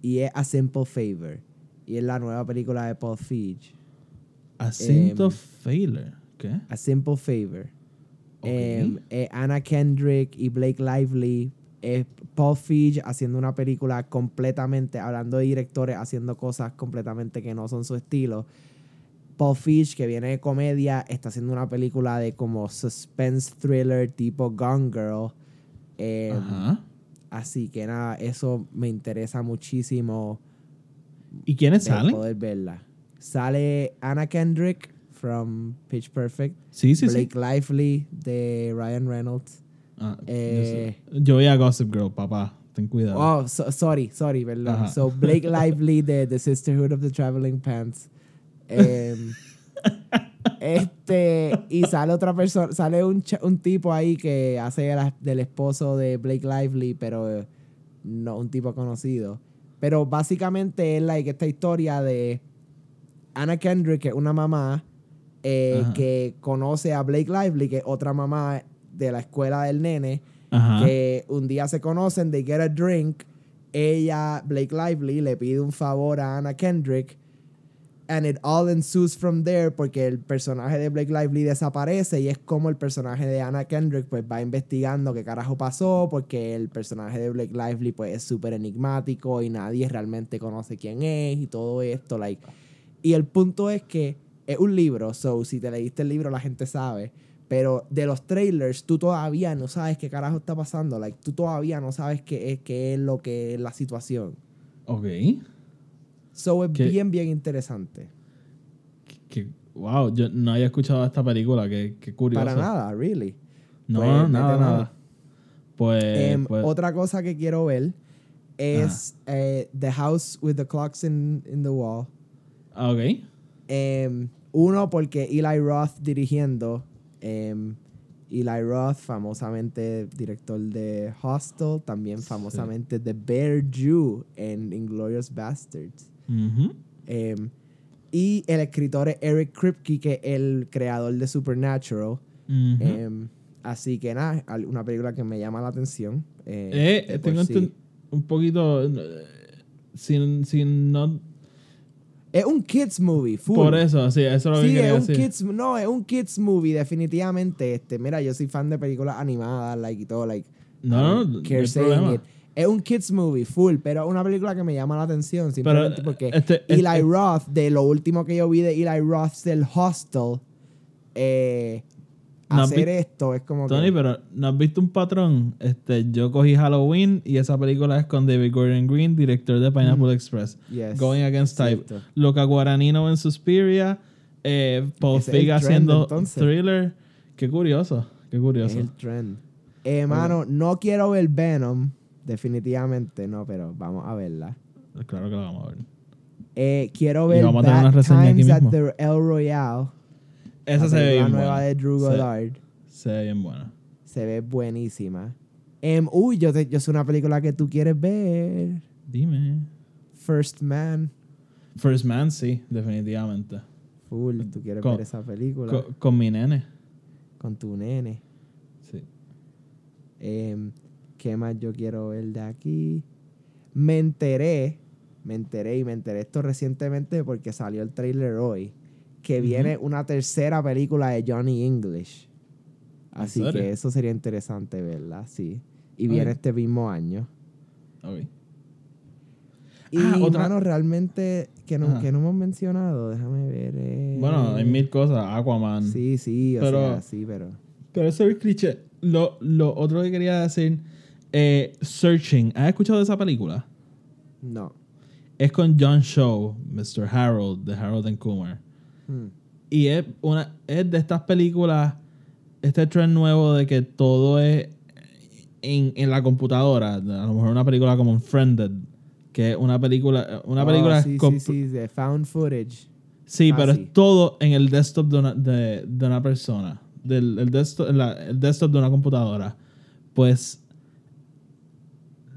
Y es A Simple Favor. Y es la nueva película de Paul Feig. A Scent Em, of Failure. ¿Qué? A Simple Favor. Ok. Em, eh, Anna Kendrick y Blake Lively. eh, Paul Feig haciendo una película completamente, hablando de directores haciendo cosas completamente que no son su estilo. Paul Feig, que viene de comedia, está haciendo una película de como suspense thriller tipo Gone Girl. Em, Ajá. así que nada, eso me interesa muchísimo ¿Y quiénes salen? poder verla. Sale Anna Kendrick from Pitch Perfect. Sí, sí, Blake sí. Lively de Ryan Reynolds. Ah, yo Eh, yo, voy a Gossip Girl, papá. Ten cuidado. Oh, so- sorry, sorry, perdón. Ajá. So Blake Lively de The Sisterhood of the Traveling Pants. Em, este, y sale otra persona, sale un, un tipo ahí que hace la- del esposo de Blake Lively, pero eh, no un tipo conocido. Pero básicamente es like esta historia de Anna Kendrick, que es una mamá eh, que conoce a Blake Lively, que es otra mamá de la escuela del nene, Ajá. que un día se conocen, they get a drink, ella, Blake Lively, le pide un favor a Anna Kendrick, and it all ensues from there porque el personaje de Blake Lively desaparece y es como el personaje de Anna Kendrick pues va investigando qué carajo pasó porque el personaje de Blake Lively pues es súper enigmático y nadie realmente conoce quién es y todo esto, like. Y el punto es que es un libro, so si te leíste el libro la gente sabe, pero de los trailers tú todavía no sabes qué carajo está pasando, like tú todavía no sabes qué es, qué es lo que es la situación. Ok. So es bien, bien interesante. Que, wow, yo no había escuchado esta película. Qué, qué curioso. Para nada, really. No, Pues, nada, nada. Pues, Em, pues- Otra cosa que quiero ver es eh, The House with the Clocks in, in the Wall. ah, ok. Em, uno, porque Eli Roth dirigiendo. em, Eli Roth, famosamente director de Hostel, también famosamente de Bear Jew en Inglorious Bastards. Em, y el escritor es Eric Kripke, que es el creador de Supernatural. Em, así que nada, una película que me llama la atención. eh, Eh, tengo sí. un poquito. eh, Sin, sin no. Es un kids movie, full. Por eso, sí, eso es lo que Sí, quería es un decir. kids, no, es un kids movie, definitivamente. Este, mira, yo soy fan de películas animadas, like y todo, like. No, no, no hay problema. it. Es un kids movie, full, pero es una película que me llama la atención simplemente porque este- Eli este- Roth, de lo último que yo vi de Eli Roth del Hostel, eh, No hacer esto es como Tony, que, pero ¿no has visto un patrón? Este, yo cogí Halloween y esa película es con David Gordon Green, director de Pineapple Express. Yes, Going Against Type. cierto. Luca Guaranino en Suspiria. Eh, Paul es Feig haciendo thriller. Qué curioso, qué es curioso. el trend. Eh, mano, no quiero ver Venom, definitivamente no, pero vamos a verla. Claro que lo vamos a ver. Eh, quiero ver vamos a tener una reseña aquí Times at mismo. the El Royale. Esa la se ve bien nueva buena. de Drew Goddard. Se ve bien buena. Se ve buenísima. Em, uy, yo, te, yo sé una película que tú quieres ver. Dime. First Man. First Man, sí, definitivamente. Full, tú quieres Con- ver esa película Co- con mi nene. con tu nene. Sí. Em, ¿Qué más yo quiero ver de aquí? Me enteré, me enteré y me enteré esto recientemente porque salió el trailer hoy, que viene una tercera película de Johnny English. Así que eso sería interesante verla, sí. Y viene este mismo año. Ok. Y, Ah, otra- mano, realmente, que no, Ajá. que no hemos mencionado, déjame ver. eh. Bueno, hay mil cosas. Aquaman. Sí, sí, o Pero- sea, sí, pero... Pero eso es cliché. Lo, lo otro que quería decir, eh, Searching. ¿Has escuchado de esa película? No. Es con John Shaw, Mr. Harold, de Harold and Kumar. Hmm. Y es, una, es de estas películas, este trend nuevo de que todo es en, en la computadora. A lo mejor una película como Unfriended, que es una película, una Oh, película sí, sí, sí, de found footage. Sí, Ah, pero sí. es todo en el desktop de una, de, de una persona. Del el desktop, la- el desktop de una computadora. Pues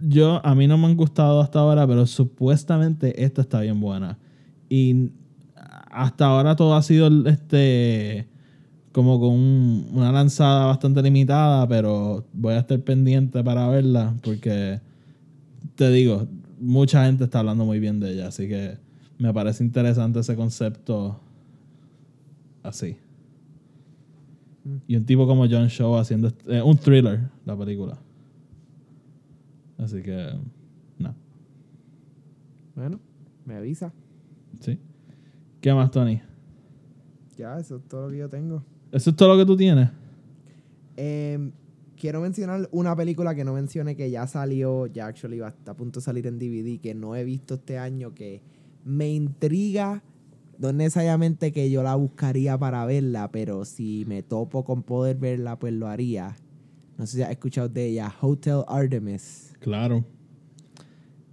yo, a mí no me han gustado hasta ahora, pero supuestamente esta está bien buena. Y hasta ahora todo ha sido este como con un- una lanzada bastante limitada, pero voy a estar pendiente para verla porque te digo, mucha gente está hablando muy bien de ella, así que me parece interesante ese concepto así. Y un tipo como John Shaw haciendo eh, un thriller, la película. Así que, no. Bueno, me avisa. ¿Sí? ¿Qué más, Tony? Ya, eso es todo lo que yo tengo. ¿Eso es todo lo que tú tienes? Em, quiero mencionar una película que no mencioné que ya salió, ya actually va a punto de salir en DVD, que no he visto este año, que me intriga. No necesariamente que yo la buscaría para verla, pero si me topo con poder verla, pues lo haría. No sé si has escuchado de ella, Hotel Artemis. Claro.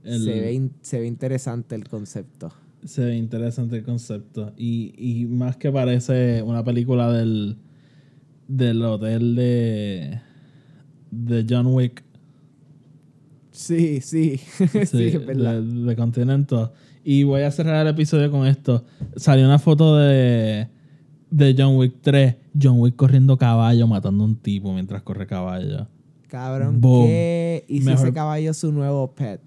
El- Se, ve, in- se ve interesante el concepto. Se ve interesante el concepto. Y, y más que parece una película del, del hotel de, de John Wick. Sí, sí, sí, Sí, es verdad. de, de Continental. Y voy a cerrar el episodio con esto. Salió una foto de, de John Wick 3. John Wick corriendo caballo, matando a un tipo mientras corre caballo. Cabrón, Boom. ¿qué? Y si ese caballo es su nuevo pet.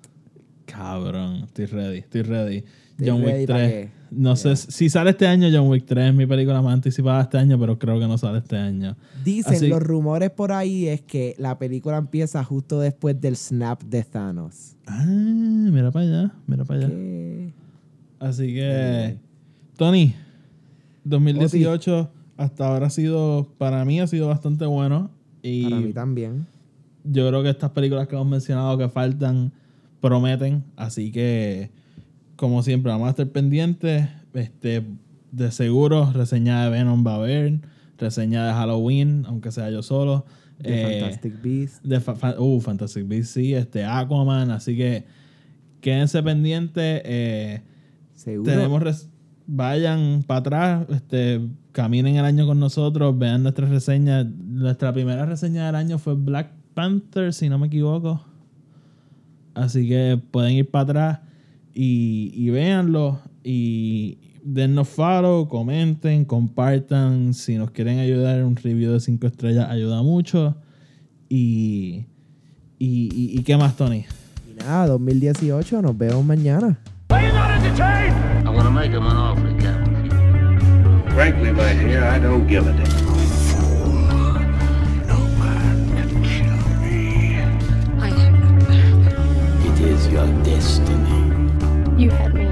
Cabrón, estoy ready, estoy ready. Estoy John ready Wick pa' 3. qué. No sé, si sale este año, John Wick 3 es mi película más anticipada este año, pero creo que no sale este año. Dicen, Así- los rumores por ahí es que la película empieza justo después del snap de Thanos. Ah, mira para allá, mira para allá. ¿Qué? Así que, Tony, 2018 hasta ahora ha sido, para mí ha sido bastante bueno. Y Para mí también. yo creo que estas películas que hemos mencionado que faltan prometen. Así que, como siempre, vamos a estar pendientes. Este, de seguro, reseña de Venom va a haber. Reseña de Halloween, aunque sea yo solo. The Eh, Fantastic Beast. de fa- fa- uh, Fantastic Beasts, sí. Este, Aquaman. Así que, quédense pendientes. Eh, Seguro. tenemos vayan para atrás, este, caminen el año con nosotros, vean nuestras reseñas. Nuestra primera reseña del año fue Black Panther, si no me equivoco. Así que pueden ir para atrás y, y véanlo. Y dennos follow, comenten, compartan. Si nos quieren ayudar, un review de 5 estrellas ayuda mucho. Y, y, y, ¿y qué más, Tony? Y nada, 2018, nos vemos mañana. I want to to make him an offer, Captain. Frankly, my dear, I don't give a damn. No man can kill me. I am not mad. It is your destiny. You had me